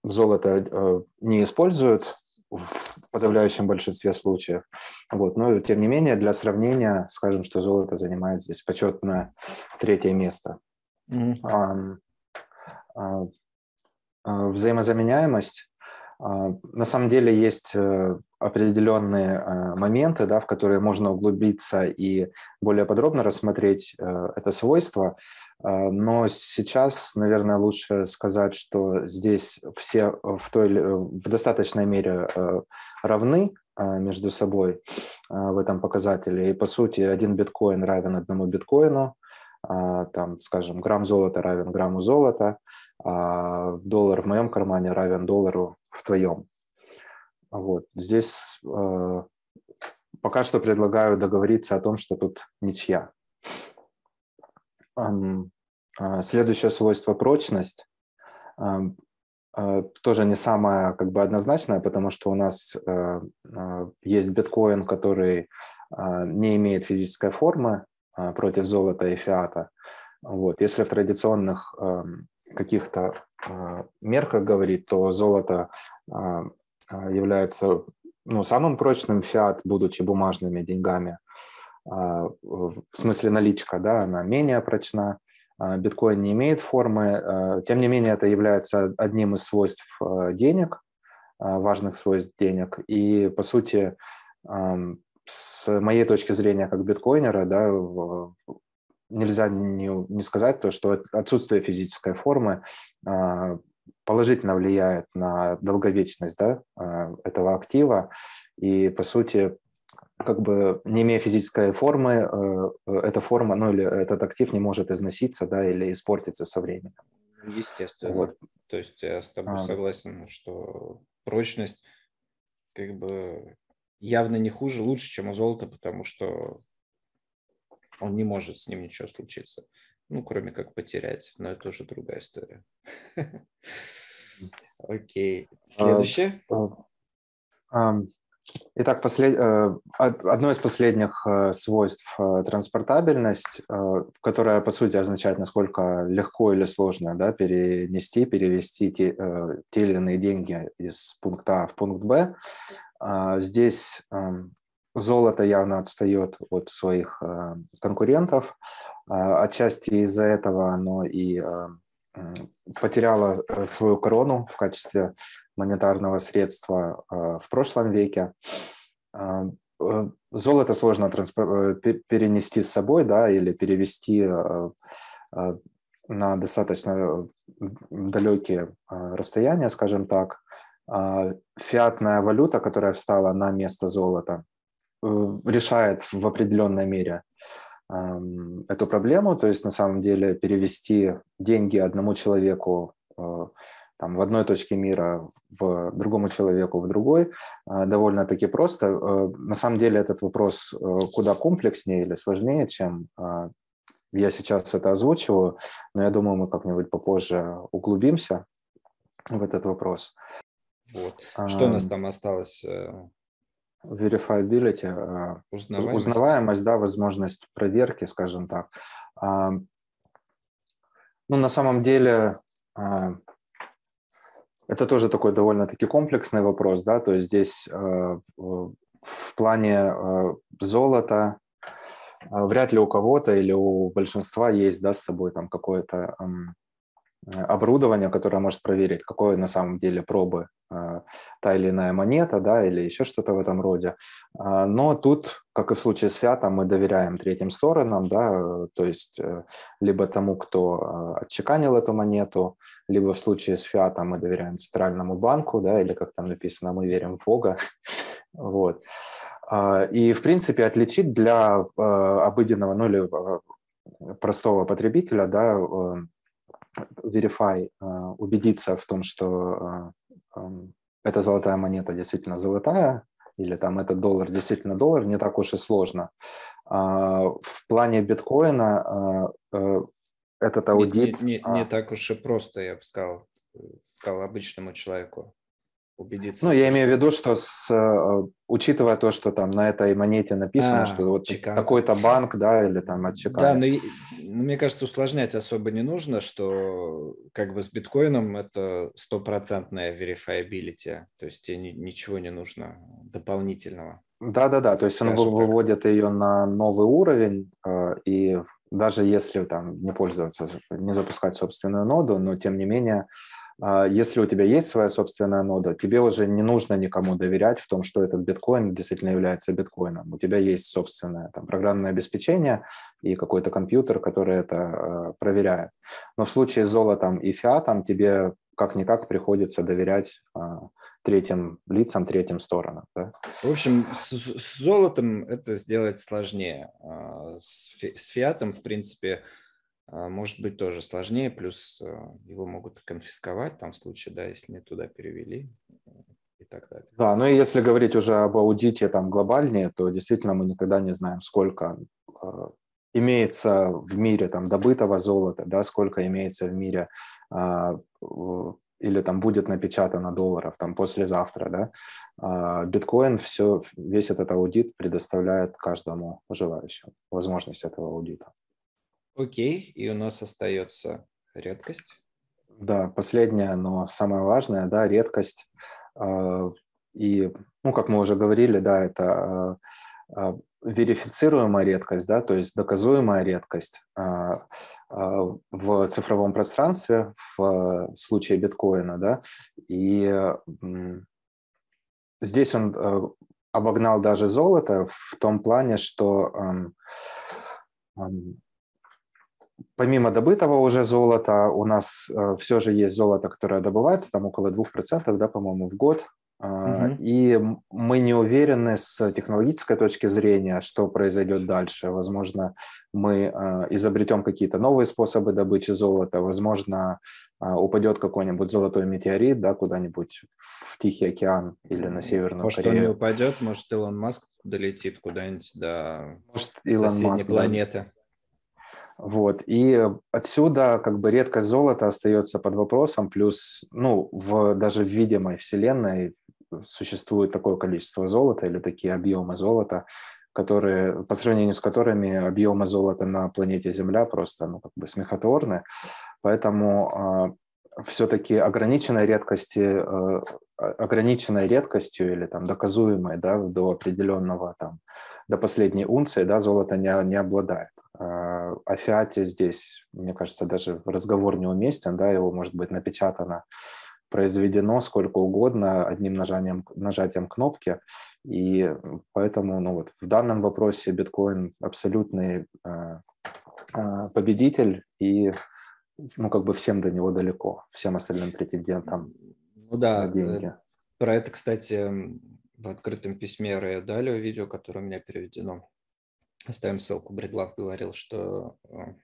Speaker 2: золото не используют в подавляющем большинстве случаев. Вот. Но, тем не менее, для сравнения, скажем, что золото занимает здесь почетное третье место. Mm-hmm. А, взаимозаменяемость А, на самом деле есть э, определенные э, моменты, да, в которые можно углубиться и более подробно рассмотреть э, это свойство, а, но сейчас, наверное, лучше сказать, что здесь все в, той, в достаточной мере равны между собой в этом показателе. И, по сути, один биткоин равен одному биткоину, там, скажем, грамм золота равен грамму золота, а доллар в моем кармане равен доллару в твоем. Вот. Здесь э, пока что предлагаю договориться о том, что тут ничья. Эм, э, следующее свойство – прочность. Эм, э, тоже не самое как бы однозначное, потому что у нас э, э, есть биткоин, который э, не имеет физической формы против золота и фиата. Вот. Если в традиционных э, каких-то мерках говорить, то золото э, Э, является ну, самым прочным фиат, будучи бумажными деньгами. А, в смысле наличка, да, она менее прочна. А, биткоин не имеет формы. Тем не менее, это является одним из свойств денег, важных свойств денег. И, по сути, с моей точки зрения, как биткоинера, да, нельзя не, не сказать то, что отсутствие физической формы а, положительно влияет на долговечность да, а, этого актива. И, по сути, как бы не имея физической формы, э, эта форма, ну или этот актив не может износиться, да, или испортиться со временем.
Speaker 1: Естественно. Вот. То есть я с тобой а. согласен, что прочность как бы явно не хуже, лучше, чем у золота, потому что он не может с ним ничего случиться. Ну, кроме как потерять, но это уже другая история. Окей. Следующее. А,
Speaker 2: а, итак. Э, одно из последних э, свойств э, – транспортабельность, которая, по сути, означает, насколько легко или сложно да, перенести, перевести те, те или иные деньги из пункта А в пункт Б. А, здесь золото явно отстает от своих конкурентов. Отчасти из-за этого оно и потеряла э, свою корону в качестве монетарного средства э, в прошлом веке. А, э, золото сложно перенести с собой, да, или перевести на достаточно далекие расстояния, скажем так. А, фиатная валюта, которая встала на место золота, решает в определенной мере эту проблему, то есть на самом деле перевести деньги одному человеку э, там, в одной точке мира в другому человеку в другой э, довольно-таки просто. Э, на самом деле этот вопрос куда комплекснее или сложнее, чем я сейчас это озвучиваю, но я думаю, мы как-нибудь попозже углубимся в этот вопрос.
Speaker 1: Вот. Что у нас там осталось?
Speaker 2: Verifiability, э, узнаваемость. узнаваемость, да, возможность проверки, скажем так. А, ну, на самом деле, а, это тоже такой довольно-таки комплексный вопрос, да, то есть здесь э, в плане э, золота вряд ли у кого-то или у большинства есть, да, с собой там какое-то оборудование, которое может проверить, какое на самом деле пробы э, та или иная монета, да, или еще что-то в этом роде. А, но тут, как и в случае с фиатом, мы доверяем третьим сторонам, да, то есть э, либо тому, кто э, отчеканил эту монету, либо в случае с фиатом мы доверяем центральному банку, да, или как там написано, мы верим в Бога. вот. А, и, в принципе, отличить для обыденного, ну или простого потребителя, да, Verify а, убедиться в том, что а, эта золотая монета действительно золотая, или там этот доллар действительно доллар, не так уж и сложно. А, в плане биткоина э, этот аудит...
Speaker 1: Не, не, не, не так уж и просто, я бы сказал, сказал обычному человеку убедиться.
Speaker 2: Ну, я имею в виду, что с, э, учитывая то, что там на этой монете написано, а, что вот такой-то банк, да, или там от
Speaker 1: Да, но ну, мне кажется, усложнять особо не нужно, что как бы с биткоином это стопроцентная verifiability, то есть тебе ничего не нужно дополнительного.
Speaker 2: Да-да-да, то есть он выводит ее на новый уровень, э, и даже если там не пользоваться, не запускать собственную ноду, но тем не менее если у тебя есть своя собственная нода, тебе уже не нужно никому доверять в том, что этот биткоин действительно является биткоином. У тебя есть собственное там, программное обеспечение и какой-то компьютер, который это э, проверяет. Но в случае с золотом и фиатом тебе как-никак приходится доверять э, третьим лицам, третьим сторонам. Да?
Speaker 1: В общем, с, с золотом это сделать сложнее. А, с, фи, с фиатом, в принципе, а, может быть тоже сложнее, плюс а, его могут конфисковать там в случае, да, если не туда перевели и так далее.
Speaker 2: Да, ну и если говорить уже об аудите там глобальнее, то действительно мы никогда не знаем, сколько э, имеется в мире там добытого золота, да, сколько имеется в мире или там будет напечатано долларов там послезавтра, да. Биткоин все, весь этот аудит предоставляет каждому желающему возможность этого аудита.
Speaker 1: Окей, и у нас остается редкость.
Speaker 2: Да, последняя, но самое важное, да, редкость. А, и, ну, как мы уже говорили, да, это а, а, верифицируемая редкость, да, то есть доказуемая редкость в цифровом пространстве в случае биткоина, да, и здесь он обогнал даже золото в том плане, что помимо добытого уже золота, у нас э, все же есть золото, которое добывается, там около 2%, да, по-моему, в год. Угу. И мы не уверены с технологической точки зрения, что произойдет дальше. Возможно, мы э, изобретем какие-то новые способы добычи золота. Возможно, э, упадет какой-нибудь золотой метеорит да, куда-нибудь в Тихий океан или на Северную
Speaker 1: может,
Speaker 2: Корею.
Speaker 1: Может, он не упадет, может, Илон Маск долетит куда-нибудь до
Speaker 2: может, Илон
Speaker 1: соседней
Speaker 2: Маск,
Speaker 1: планеты.
Speaker 2: Да. Вот. И отсюда как бы редкость золота остается под вопросом, плюс ну, в, даже в видимой вселенной существует такое количество золота или такие объемы золота, которые, по сравнению с которыми объемы золота на планете Земля просто ну, как бы смехотворны. Поэтому э, а, все-таки ограниченной редкости, э, ограниченной редкостью или там доказуемой да, до определенного там, до последней унции да, золото не, не обладает. А, о фиате здесь, мне кажется, даже разговор неуместен, да, его может быть напечатано, произведено сколько угодно одним нажатием, нажатием кнопки, и поэтому ну вот, в данном вопросе биткоин абсолютный э, э, победитель, и ну как бы всем до него далеко, всем остальным претендентам
Speaker 1: ну, да, на э, деньги. Про это, кстати, в открытом письме Рэя Далио видео, которое у меня переведено Оставим ссылку. Бредлав говорил, что э,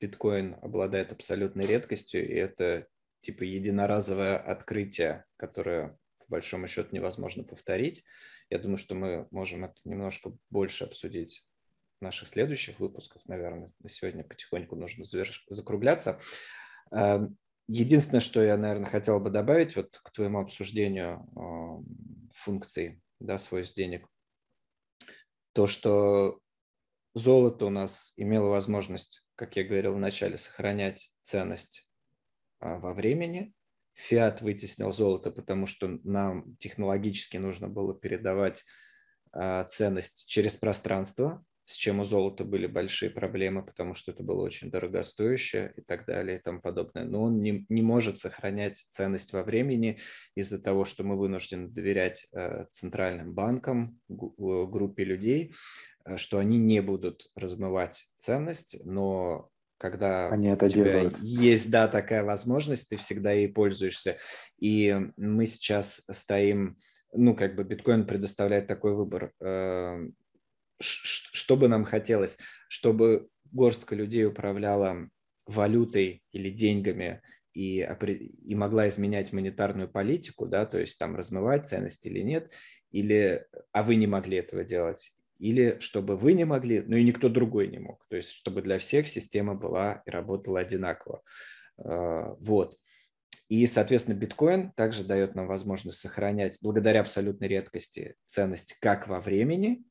Speaker 1: биткоин обладает абсолютной редкостью, и это типа единоразовое открытие, которое по большому счету невозможно повторить. Я думаю, что мы можем это немножко больше обсудить в наших следующих выпусках, наверное. На сегодня потихоньку нужно закругляться. Эм, единственное, что я, наверное, хотел бы добавить вот к твоему обсуждению э, функций да, свойств денег, то, что Золото у нас имело возможность, как я говорил в начале, сохранять ценность а, во времени. Фиат вытеснил золото, потому что нам технологически нужно было передавать а, ценность через пространство, с чем у золота были большие проблемы, потому что это было очень дорогостоящее и так далее и тому подобное. Но он не, не может сохранять ценность во времени из-за того, что мы вынуждены доверять э, центральным банкам, группе людей, Э, что они не будут размывать ценность, но когда
Speaker 2: они это
Speaker 1: у тебя
Speaker 2: делают.
Speaker 1: есть, да, такая возможность, ты всегда ей пользуешься. И мы сейчас стоим, ну, как бы биткоин предоставляет такой выбор. Что бы нам хотелось? Чтобы горстка людей управляла валютой или деньгами и, и могла изменять монетарную политику, да, то есть там размывать ценности или нет, или, а вы не могли этого делать, или чтобы вы не могли, но и никто другой не мог. То есть чтобы для всех система была и работала одинаково. А, вот. И, соответственно, биткоин также дает нам возможность сохранять, благодаря абсолютной редкости, ценность как во времени,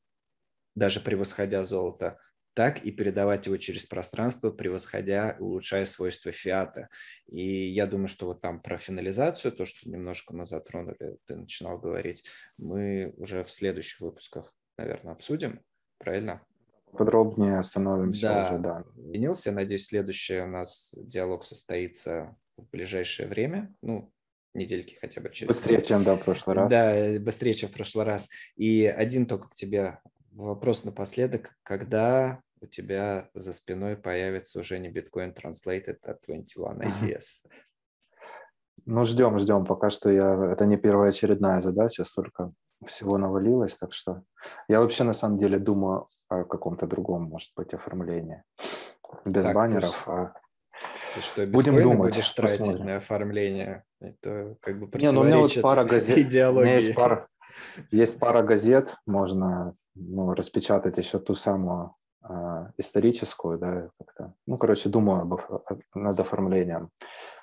Speaker 1: даже превосходя золото, так и передавать его через пространство, превосходя, улучшая свойства фиата. И я думаю, что вот там про финализацию, то, что немножко мы затронули, ты начинал говорить, мы уже в следующих выпусках наверное, обсудим, правильно?
Speaker 2: Подробнее остановимся
Speaker 1: да.
Speaker 2: уже, да.
Speaker 1: Ленился, надеюсь, следующий у нас диалог состоится в ближайшее время, ну, недельки хотя бы через.
Speaker 2: Быстрее, чем, да, в прошлый раз.
Speaker 1: Да, быстрее, чем в прошлый раз. И один только к тебе вопрос напоследок. Когда у тебя за спиной появится уже не Bitcoin Translated, а 21 IDS?
Speaker 2: Ну, ждем, ждем. Пока что я... это не первая очередная задача, столько всего навалилось, так что я вообще на самом деле думаю о каком-то другом, может быть, оформлении. Без так, баннеров, ты, а
Speaker 1: ты что, будем думать. будешь тратить посмотрим. на оформление? Это как бы
Speaker 2: Не, ну у меня вот пара газет. У меня есть пара, есть пара газет, можно ну, распечатать еще ту самую э, историческую, да, как-то. Ну, короче, думаю об, над оформлением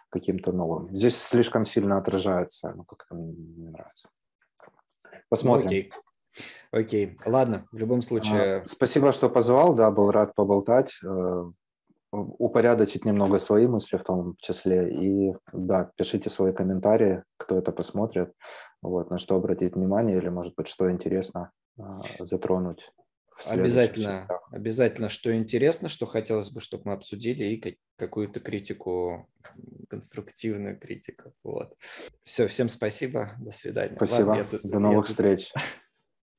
Speaker 2: каким-то новым. Здесь слишком сильно отражается, ну, как-то мне не нравится. Посмотрим.
Speaker 1: окей. Окей, ладно, в любом случае.
Speaker 2: А, спасибо, что позвал, да, был рад поболтать, э, упорядочить немного свои мысли в том числе. И да, пишите свои комментарии, кто это посмотрит, вот, на что обратить внимание или, может быть, что интересно а, затронуть.
Speaker 1: Обязательно, часах. обязательно, что интересно, что хотелось бы, чтобы мы обсудили, и какую-то критику, конструктивную критику. Вот. Все, всем спасибо, до свидания.
Speaker 2: Спасибо, Ладно, тут, до новых встреч. Тут...